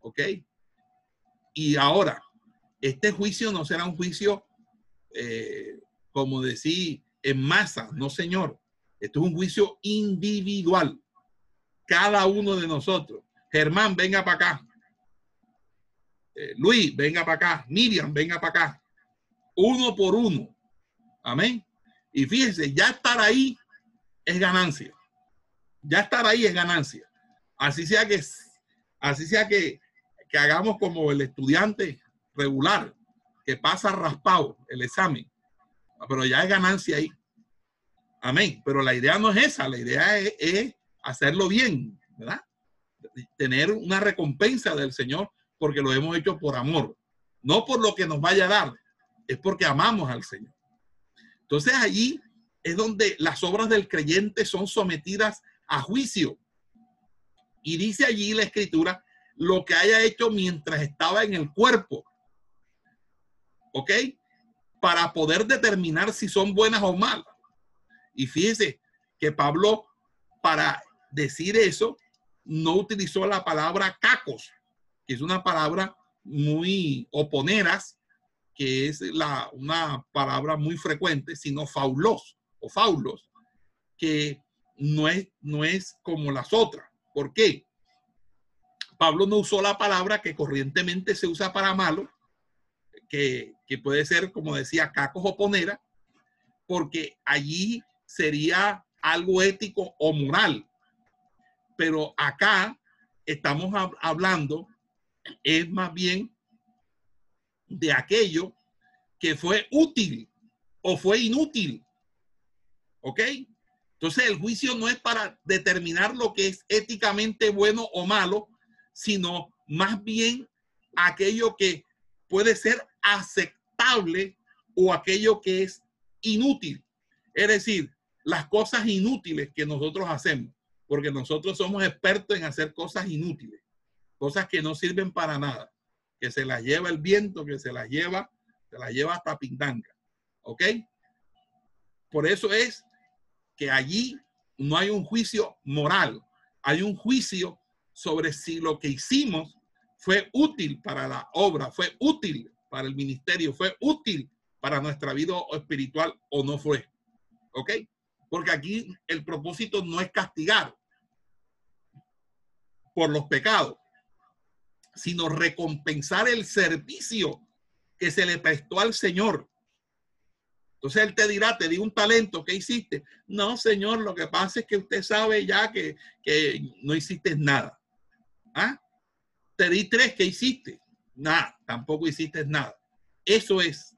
¿Ok? Y ahora, este juicio no será un juicio, eh, como decir, en masa, no señor. Esto es un juicio individual. Cada uno de nosotros. Germán, venga para acá. Eh, Luis, venga para acá. Miriam, venga para acá. Uno por uno. Amén. Y fíjense, ya estar ahí es ganancia. Ya estar ahí es ganancia. Así sea que, así sea que, que hagamos como el estudiante regular que pasa raspado el examen pero ya es ganancia ahí. Amén. Pero la idea no es esa, la idea es, hacerlo bien, ¿verdad? Tener una recompensa del Señor porque lo hemos hecho por amor, no por lo que nos vaya a dar, es porque amamos al Señor. Entonces allí es donde las obras del creyente son sometidas a juicio. Y dice allí la escritura lo que haya hecho mientras estaba en el cuerpo. ¿Ok? para poder determinar si son buenas o malas. Y fíjese que Pablo, para decir eso, no utilizó la palabra cacos, que es una palabra muy oponeras, que es la, una palabra muy frecuente, sino faulos o faulos, que no es, no es como las otras. ¿Por qué? Pablo no usó la palabra que corrientemente se usa para malo, que, puede ser, como decía, cacos o ponera, porque allí sería algo ético o moral. Pero acá estamos hablando, es más bien de aquello que fue útil o fue inútil. ¿Ok? Entonces el juicio no es para determinar lo que es éticamente bueno o malo, sino más bien aquello que puede ser aceptable o aquello que es inútil. Es decir, las cosas inútiles que nosotros hacemos, porque nosotros somos expertos en hacer cosas inútiles, cosas que no sirven para nada, que se las lleva el viento, que se las lleva, se las lleva hasta Pindanga. ¿Ok? Por eso es que allí no hay un juicio moral, hay un juicio sobre si lo que hicimos fue útil para la obra, fue útil para el ministerio, fue útil para nuestra vida espiritual o no fue. ¿Ok? Porque aquí el propósito no es castigar por los pecados, sino recompensar el servicio que se le prestó al Señor Entonces él te dirá, te di un talento, ¿qué hiciste? No, señor, lo que pasa es que usted sabe ya que, que no hiciste nada. ¿Ah? Te di tres, ¿qué hiciste? Nada, tampoco hiciste nada. Eso es.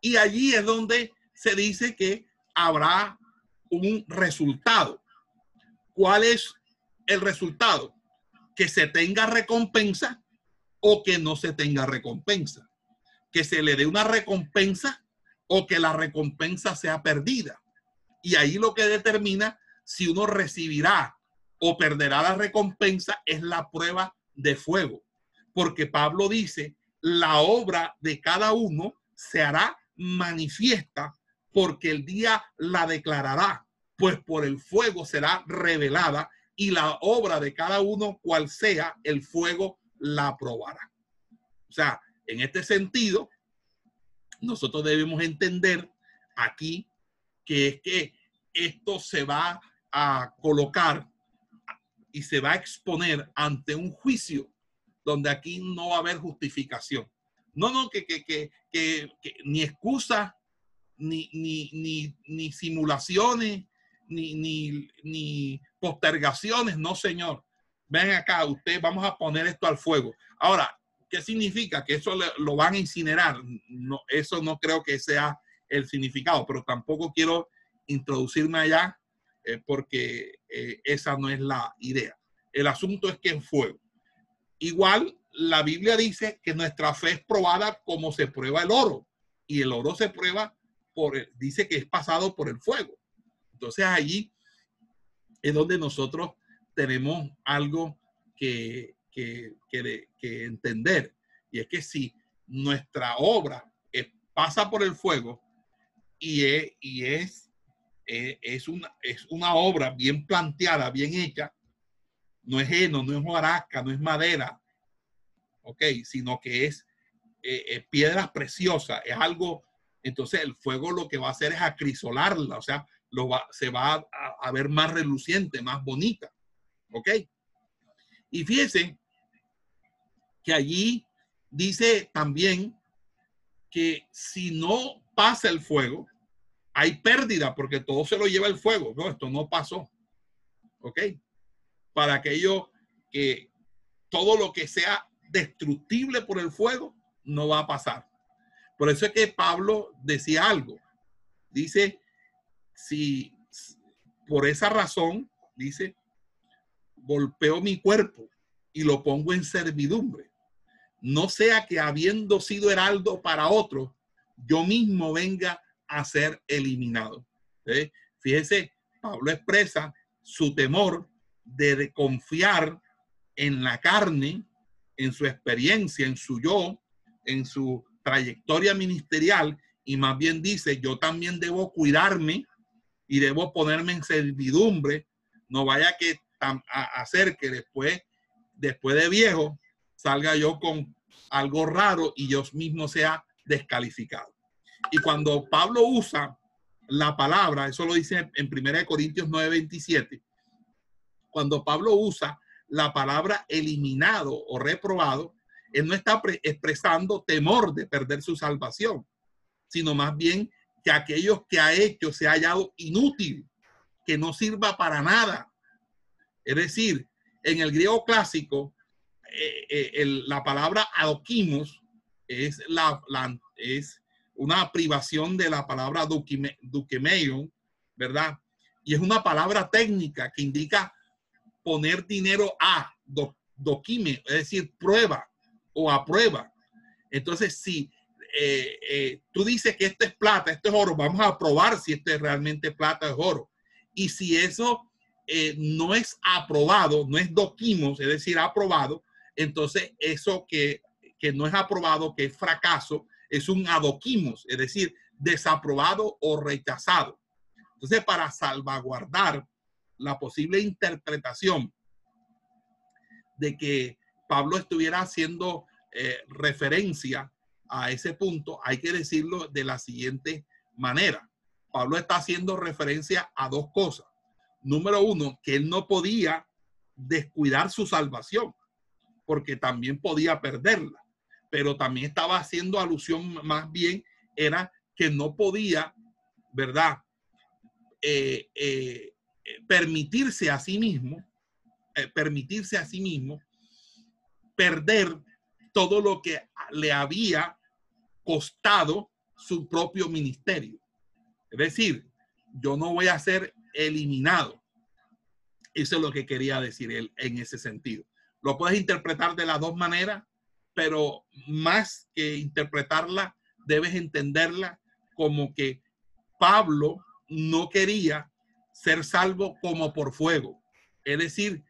Y allí es donde se dice que habrá un resultado. ¿Cuál es el resultado? Que se tenga recompensa o que no se tenga recompensa. Que se le dé una recompensa o que la recompensa sea perdida. Y ahí lo que determina si uno recibirá o perderá la recompensa es la prueba de fuego. Porque Pablo dice, la obra de cada uno se hará manifiesta porque el día la declarará, pues por el fuego será revelada y la obra de cada uno, cual sea, el fuego la probará. O sea, en este sentido, nosotros debemos entender aquí que es que esto se va a colocar y se va a exponer ante un juicio donde aquí no va a haber justificación. No, no, que, que, que, que ni excusa, ni, ni, ni, ni simulaciones, ni, ni, ni postergaciones, no, señor. Ven acá, usted, vamos a poner esto al fuego. Ahora, ¿qué significa? Que eso lo van a incinerar. No, eso no creo que sea el significado, pero tampoco quiero introducirme allá eh, porque eh, esa no es la idea. El asunto es que es fuego. Igual la Biblia dice que nuestra fe es probada como se prueba el oro y el oro se prueba por, dice que es pasado por el fuego. Entonces allí es donde nosotros tenemos algo que, que, que, entender y es que si nuestra obra pasa por el fuego y es, y es, es, una, es una obra bien planteada, bien hecha, no es heno, no es hojarasca, no es madera, ok, sino que es eh, piedras preciosas, es algo, entonces el fuego lo que va a hacer es acrisolarla, o sea, lo va, se va a, a ver más reluciente, más bonita, ok. Y fíjense que allí dice también que si no pasa el fuego, hay pérdida porque todo se lo lleva el fuego. No, esto no pasó. ¿Ok? Para aquello que todo lo que sea destructible por el fuego no va a pasar. Por eso es que Pablo decía algo. Dice, si por esa razón, dice, golpeo mi cuerpo y lo pongo en servidumbre. No sea que habiendo sido heraldo para otro, yo mismo venga a ser eliminado. ¿Eh? Fíjese, Pablo expresa su temor de confiar en la carne, en su experiencia, en su yo, en su trayectoria ministerial y más bien dice, yo también debo cuidarme y debo ponerme en servidumbre, no vaya que a hacer que después, después de viejo, salga yo con algo raro y yo mismo sea descalificado. Y cuando Pablo usa la palabra, eso lo dice en 1 Corintios 9:27, cuando Pablo usa la palabra eliminado o reprobado, él no está expresando temor de perder su salvación, sino más bien que aquellos que ha hecho se ha hallado inútil, que no sirva para nada. Es decir, en el griego clásico, eh, eh, la palabra adoquimos es, la, es una privación de la palabra duquemeion, ¿verdad? Y es una palabra técnica que indica poner dinero a doquime, es decir, prueba o a prueba. Entonces, si eh, eh, tú dices que esto es plata, esto es oro, vamos a probar si esto es realmente plata o oro. Y si eso eh, no es aprobado, no es doquimos, es decir, aprobado, entonces eso que, que no es aprobado, que es fracaso, es un adoquimos, es decir, desaprobado o rechazado. Entonces, para salvaguardar la posible interpretación de que Pablo estuviera haciendo eh, referencia a ese punto, hay que decirlo de la siguiente manera. Pablo está haciendo referencia a dos cosas. Número uno, que él no podía descuidar su salvación, porque también podía perderla, pero también estaba haciendo alusión más bien, era que no podía ¿verdad? Eh, eh, permitirse a sí mismo, permitirse a sí mismo perder todo lo que le había costado su propio ministerio. Es decir, yo no voy a ser eliminado. Eso es lo que quería decir él en ese sentido. Lo puedes interpretar de las dos maneras, pero más que interpretarla, debes entenderla como que Pablo no quería ser salvo como por fuego. Es decir,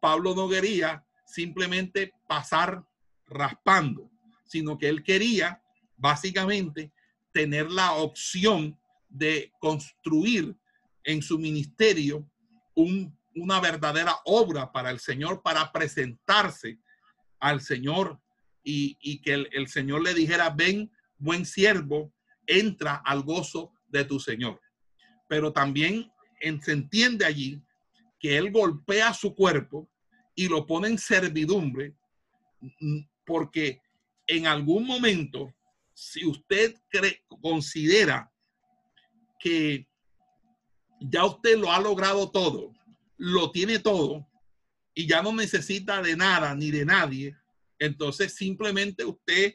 Pablo no quería simplemente pasar raspando, sino que él quería básicamente tener la opción de construir en su ministerio una verdadera obra para el Señor, para presentarse al Señor y, que el, el Señor le dijera, ven, buen siervo, entra al gozo de tu Señor. Pero también se entiende allí que Él golpea su cuerpo y lo pone en servidumbre mm, porque en algún momento, si usted cree, considera que ya usted lo ha logrado todo, lo tiene todo y ya no necesita de nada ni de nadie, entonces simplemente usted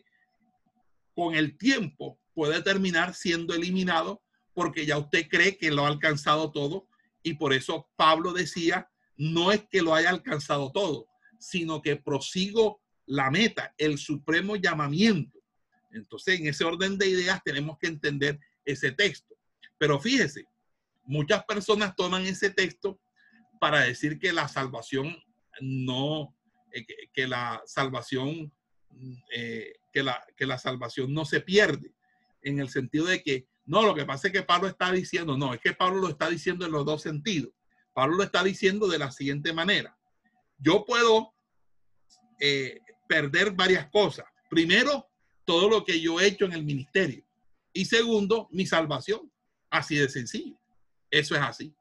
con el tiempo puede terminar siendo eliminado porque ya usted cree que lo ha alcanzado todo y por eso Pablo decía, no es que lo haya alcanzado todo, sino que prosigo la meta, el supremo llamamiento. Entonces, en ese orden de ideas tenemos que entender ese texto. Pero fíjese, muchas personas toman ese texto para decir que la salvación no, eh, que, la salvación, eh, que, la, que la salvación no se pierde, en el sentido de que, no, lo que pasa es que Pablo está diciendo, no, es que Pablo lo está diciendo en los dos sentidos. Pablo lo está diciendo de la siguiente manera. Yo puedo eh, perder varias cosas. Primero, todo lo que yo he hecho en el ministerio. Y segundo, mi salvación. Así de sencillo. Eso es así.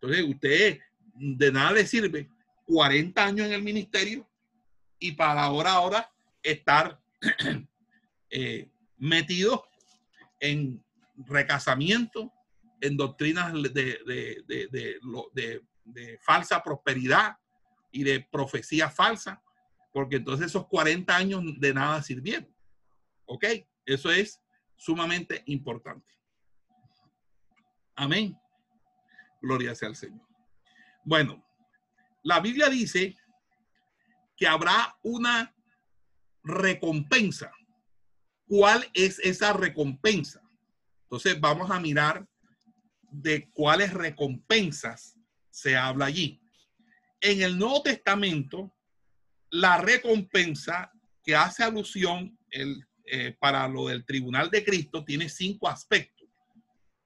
Entonces, usted de nada le sirve 40 años en el ministerio y para ahora, ahora estar eh, metido en recasamiento, en doctrinas de, de, falsa prosperidad y de profecía falsa, porque entonces esos 40 años de nada sirvieron. ¿Ok? Eso es sumamente importante. Amén. Gloria sea al Señor. Bueno, la Biblia dice que habrá una recompensa. ¿Cuál es esa recompensa? Entonces vamos a mirar de cuáles recompensas se habla allí. En el Nuevo Testamento, la recompensa que hace alusión el, eh, para lo del tribunal de Cristo tiene cinco aspectos.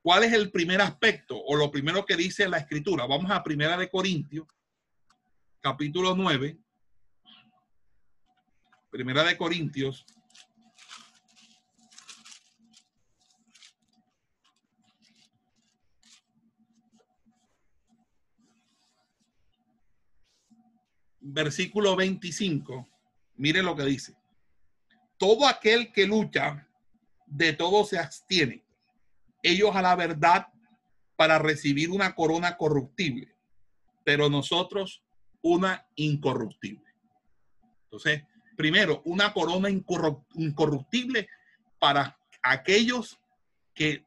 ¿Cuál es el primer aspecto o lo primero que dice la escritura? Vamos a Primera de Corintios, capítulo 9. Primera de Corintios, versículo 25, mire lo que dice. Todo aquel que lucha, de todo se abstiene. Ellos a la verdad para recibir una corona corruptible, pero nosotros una incorruptible. Entonces, primero, una corona incorruptible para aquellos que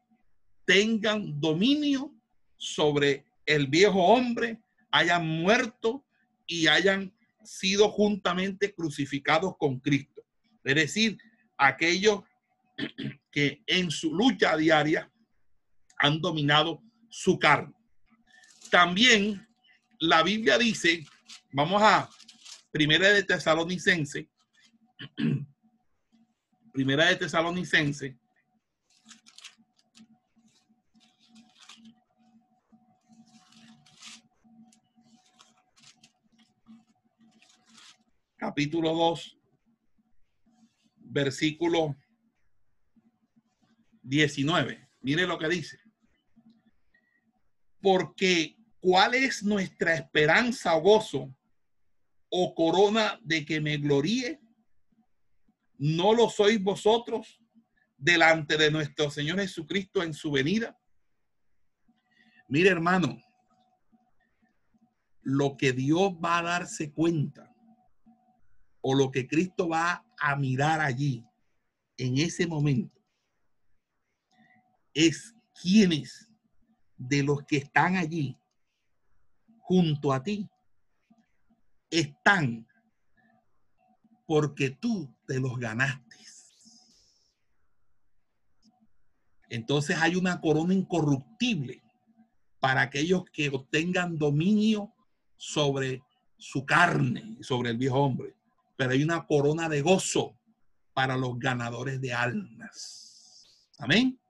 tengan dominio sobre el viejo hombre, hayan muerto y hayan sido juntamente crucificados con Cristo. Es decir, aquellos que en su lucha diaria han dominado su carne. También la Biblia dice, vamos a Primera de Tesalonicense, Primera de Tesalonicense, capítulo 2, versículo 19. Mire lo que dice. Porque ¿cuál es nuestra esperanza o gozo o corona de que me gloríe? ¿No lo sois vosotros delante de nuestro Señor Jesucristo en su venida? Mire, hermano, lo que Dios va a darse cuenta o lo que Cristo va a mirar allí en ese momento es quiénes de los que están allí junto a ti están porque tú te los ganaste. Entonces hay una corona incorruptible para aquellos que obtengan dominio sobre su carne sobre el viejo hombre. Pero hay una corona de gozo para los ganadores de almas. Amén.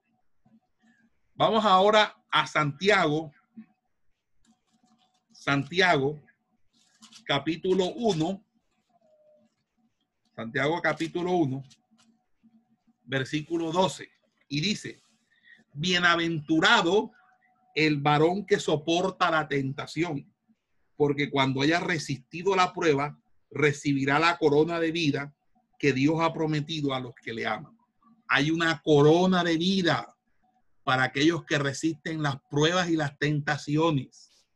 Vamos ahora a Santiago. Santiago, capítulo 1. Santiago capítulo 1, versículo 12. Y dice, bienaventurado el varón que soporta la tentación, porque cuando haya resistido la prueba, recibirá la corona de vida que Dios ha prometido a los que le aman. Hay una corona de vida para aquellos que resisten las pruebas y las tentaciones.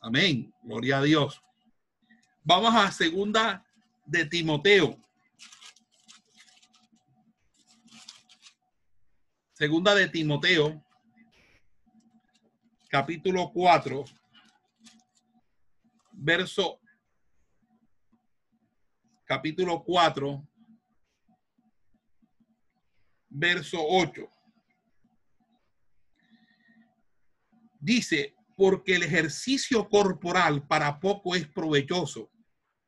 Amén. Gloria a Dios. Vamos a segunda de Timoteo. Segunda de Timoteo, capítulo 4, verso, capítulo 4, verso 8. Dice, porque el ejercicio corporal para poco es provechoso,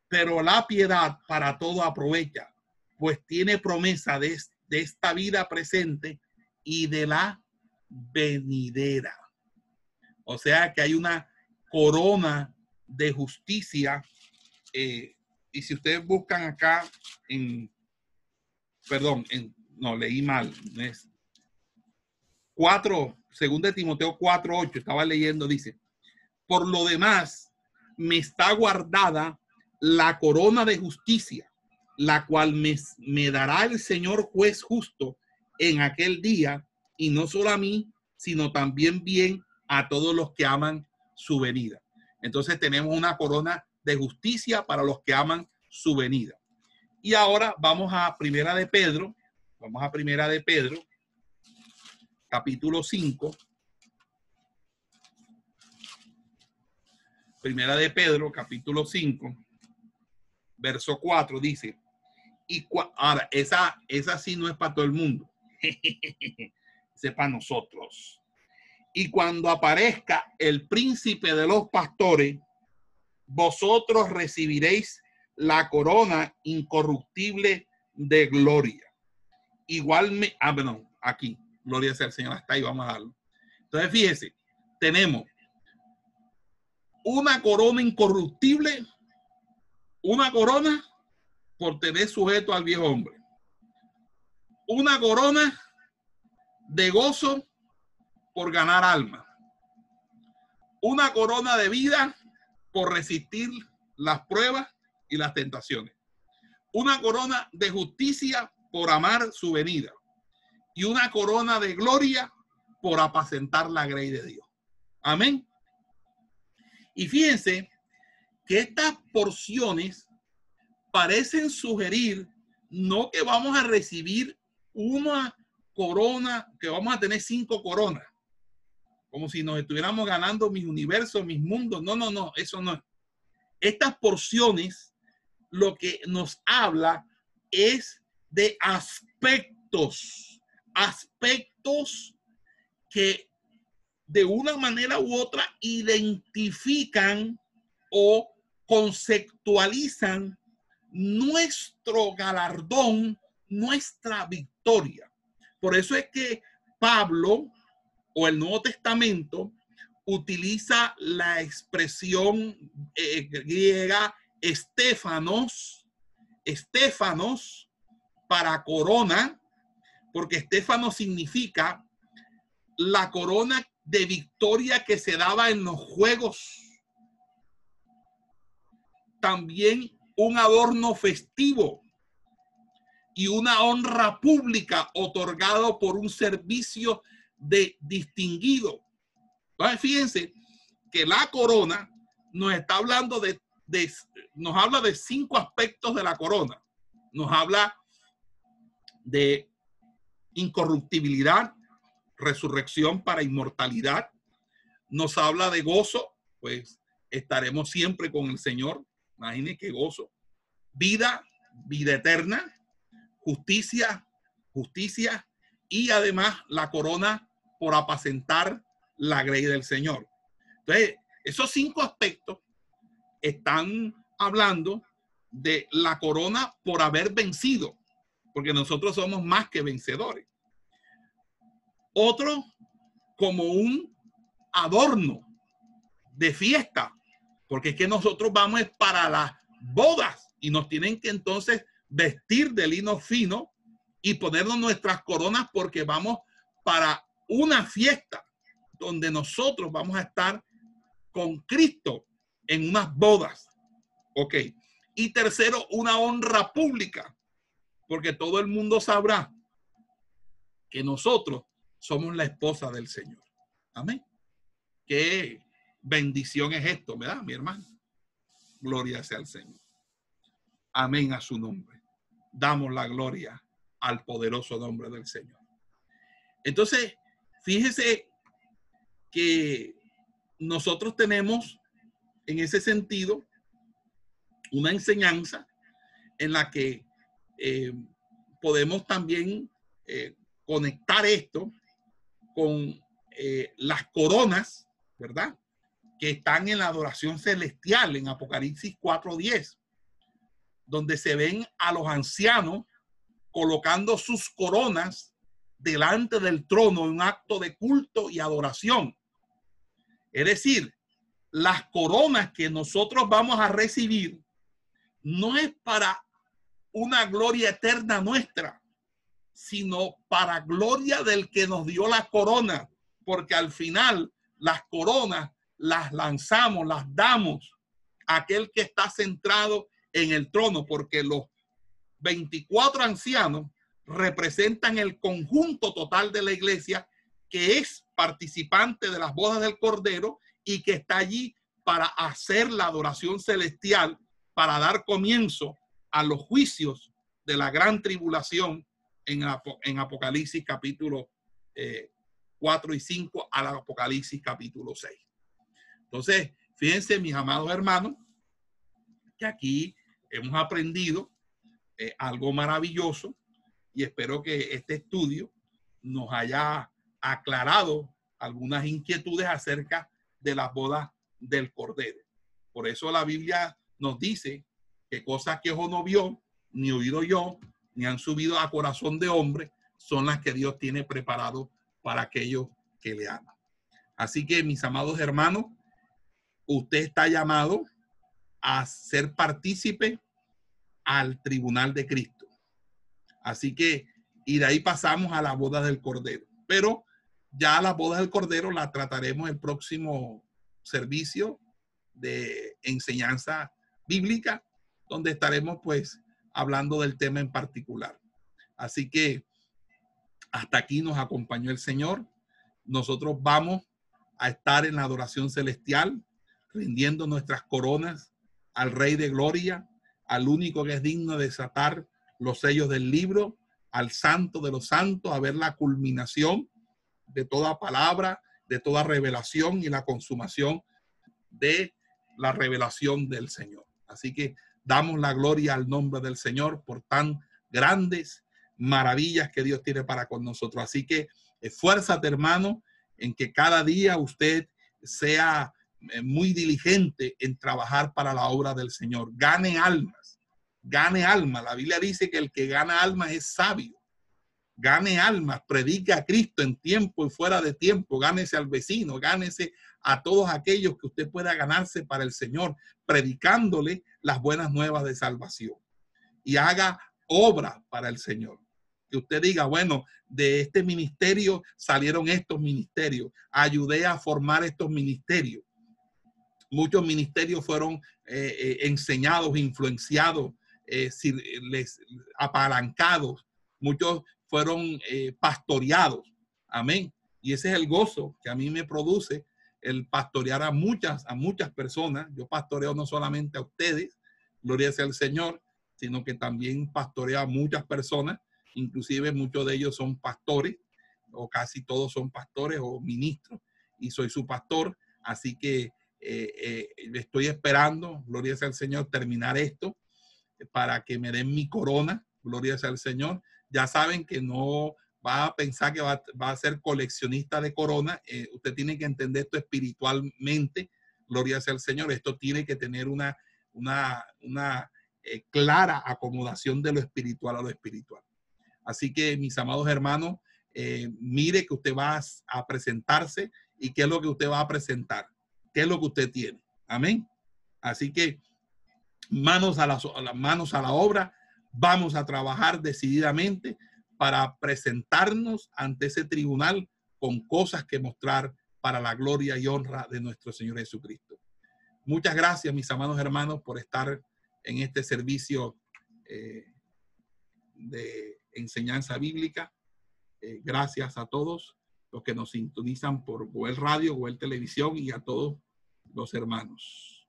pero la piedad para todo aprovecha, pues tiene promesa de, esta vida presente y de la venidera. O sea que hay una corona de justicia. Eh, y si ustedes buscan acá en, perdón, en, no, leí mal, es 4, según de Timoteo 4, 8, estaba leyendo, dice, por lo demás, me está guardada la corona de justicia, la cual me, me dará el Señor juez justo en aquel día, y no solo a mí, sino también bien a todos los que aman su venida. Entonces tenemos una corona de justicia para los que aman su venida. Y ahora vamos a Primera de Pedro, vamos a Primera de Pedro, capítulo 5. Primera de Pedro, capítulo 5, verso 4, dice, y ahora, esa, esa sí no es para todo el mundo. Sepa nosotros. Y cuando aparezca el príncipe de los pastores, vosotros recibiréis la corona incorruptible de gloria. Igual me, ah, bueno, aquí, gloria sea el Señor, hasta ahí vamos a darlo. Entonces, fíjese, tenemos una corona incorruptible, una corona por tener sujeto al viejo hombre una corona de gozo por ganar alma. Una corona de vida por resistir las pruebas y las tentaciones. Una corona de justicia por amar su venida. Y una corona de gloria por apacentar la grey de Dios. Amén. Y fíjense que estas porciones parecen sugerir no que vamos a recibir una corona, que vamos a tener cinco coronas, como si nos estuviéramos ganando mis universos, mis mundos. No, no, no, eso no. Estas porciones, lo que nos habla es de aspectos, aspectos que de una manera u otra identifican o conceptualizan nuestro galardón, nuestra victoria por eso es que Pablo o el Nuevo Testamento utiliza la expresión eh, griega estéfanos, estéfanos para corona, porque estéfano significa la corona de victoria que se daba en los juegos. También un adorno festivo y una honra pública otorgado por un servicio de distinguido. Fíjense que la corona nos está hablando de, nos habla de cinco aspectos de la corona. Nos habla de incorruptibilidad, resurrección para inmortalidad. Nos habla de gozo, pues estaremos siempre con el Señor. Imagine qué gozo. Vida, vida eterna, justicia, justicia y además la corona por apacentar la grey del Señor. Entonces, esos cinco aspectos están hablando de la corona por haber vencido, porque nosotros somos más que vencedores. Otro como un adorno de fiesta, porque es que nosotros vamos para las bodas y nos tienen que entonces vestir de lino fino y ponernos nuestras coronas porque vamos para una fiesta donde nosotros vamos a estar con Cristo en unas bodas. Ok. Y tercero, una honra pública, porque todo el mundo sabrá que nosotros somos la esposa del Señor. Amén. Qué bendición es esto, ¿verdad, mi hermano? Gloria sea al Señor. Amén a su nombre. Damos la gloria al poderoso nombre del Señor. Entonces, fíjese que nosotros tenemos en ese sentido una enseñanza en la que eh, podemos también eh, conectar esto con eh, las coronas, ¿verdad? Que están en la adoración celestial en Apocalipsis 4.10, donde se ven a los ancianos colocando sus coronas delante del trono en un acto de culto y adoración. Es decir, las coronas que nosotros vamos a recibir no es para una gloria eterna nuestra, sino para gloria del que nos dio la corona, porque al final las coronas las lanzamos, las damos a aquel que está centrado en el trono, porque los 24 ancianos representan el conjunto total de la iglesia que es participante de las bodas del Cordero y que está allí para hacer la adoración celestial, para dar comienzo a los juicios de la gran tribulación en, Apocalipsis capítulo 4 eh, y 5 al Apocalipsis capítulo 6. Entonces, fíjense, mis amados hermanos, que aquí hemos aprendido eh, algo maravilloso y espero que este estudio nos haya aclarado algunas inquietudes acerca de las bodas del Cordero. Por eso la Biblia nos dice que cosas que ojo no vio, ni oído yo, ni han subido a corazón de hombre, son las que Dios tiene preparado para aquellos que le aman. Así que, mis amados hermanos, usted está llamado a ser partícipe al tribunal de Cristo. Así que, y de ahí pasamos a la boda del Cordero. Pero ya la boda del Cordero la trataremos el próximo servicio de enseñanza bíblica, donde estaremos pues hablando del tema en particular. Así que hasta aquí nos acompañó el Señor. Nosotros vamos a estar en la adoración celestial, rindiendo nuestras coronas al Rey de Gloria, al único que es digno de desatar los sellos del libro, al Santo de los Santos, a ver la culminación de toda palabra, de toda revelación y la consumación de la revelación del Señor. Así que damos la gloria al nombre del Señor por tan grandes maravillas que Dios tiene para con nosotros. Así que esfuérzate, hermano, en que cada día usted sea eh, muy diligente en trabajar para la obra del Señor. Gane almas, gane almas. La Biblia dice que el que gana almas es sabio gane almas, predique a Cristo en tiempo y fuera de tiempo, gánese al vecino, gánese a todos aquellos que usted pueda ganarse para el Señor, predicándole las buenas nuevas de salvación. Y haga obra para el Señor. Que usted diga, bueno, de este ministerio salieron estos ministerios, ayudé a formar estos ministerios. Muchos ministerios fueron eh, eh, enseñados, influenciados, eh, les, apalancados. Muchos fueron eh, pastoreados. Amén. Y ese es el gozo que a mí me produce el pastorear a muchas, a muchas personas. Yo pastoreo no solamente a ustedes, gloria sea al Señor, sino que también pastoreo a muchas personas, inclusive muchos de ellos son pastores, o casi todos son pastores o ministros, y soy su pastor, así que eh, eh, estoy esperando, gloria sea al Señor, terminar esto para que me den mi corona, gloria sea al Señor. Ya saben que no va a pensar que va, a ser coleccionista de corona. Eh, usted tiene que entender esto espiritualmente. Gloria sea al Señor. Esto tiene que tener una, eh, clara acomodación de lo espiritual a lo espiritual. Así que, mis amados hermanos, eh, mire que usted va a presentarse y qué es lo que usted va a presentar, qué es lo que usted tiene. Amén. Así que manos a, las, manos a la obra, vamos a trabajar decididamente para presentarnos ante ese tribunal con cosas que mostrar para la gloria y honra de nuestro Señor Jesucristo. Muchas gracias, mis amados hermanos, por estar en este servicio eh, de enseñanza bíblica. Eh, gracias a todos los que nos sintonizan por Google Radio, Google Televisión y a todos los hermanos.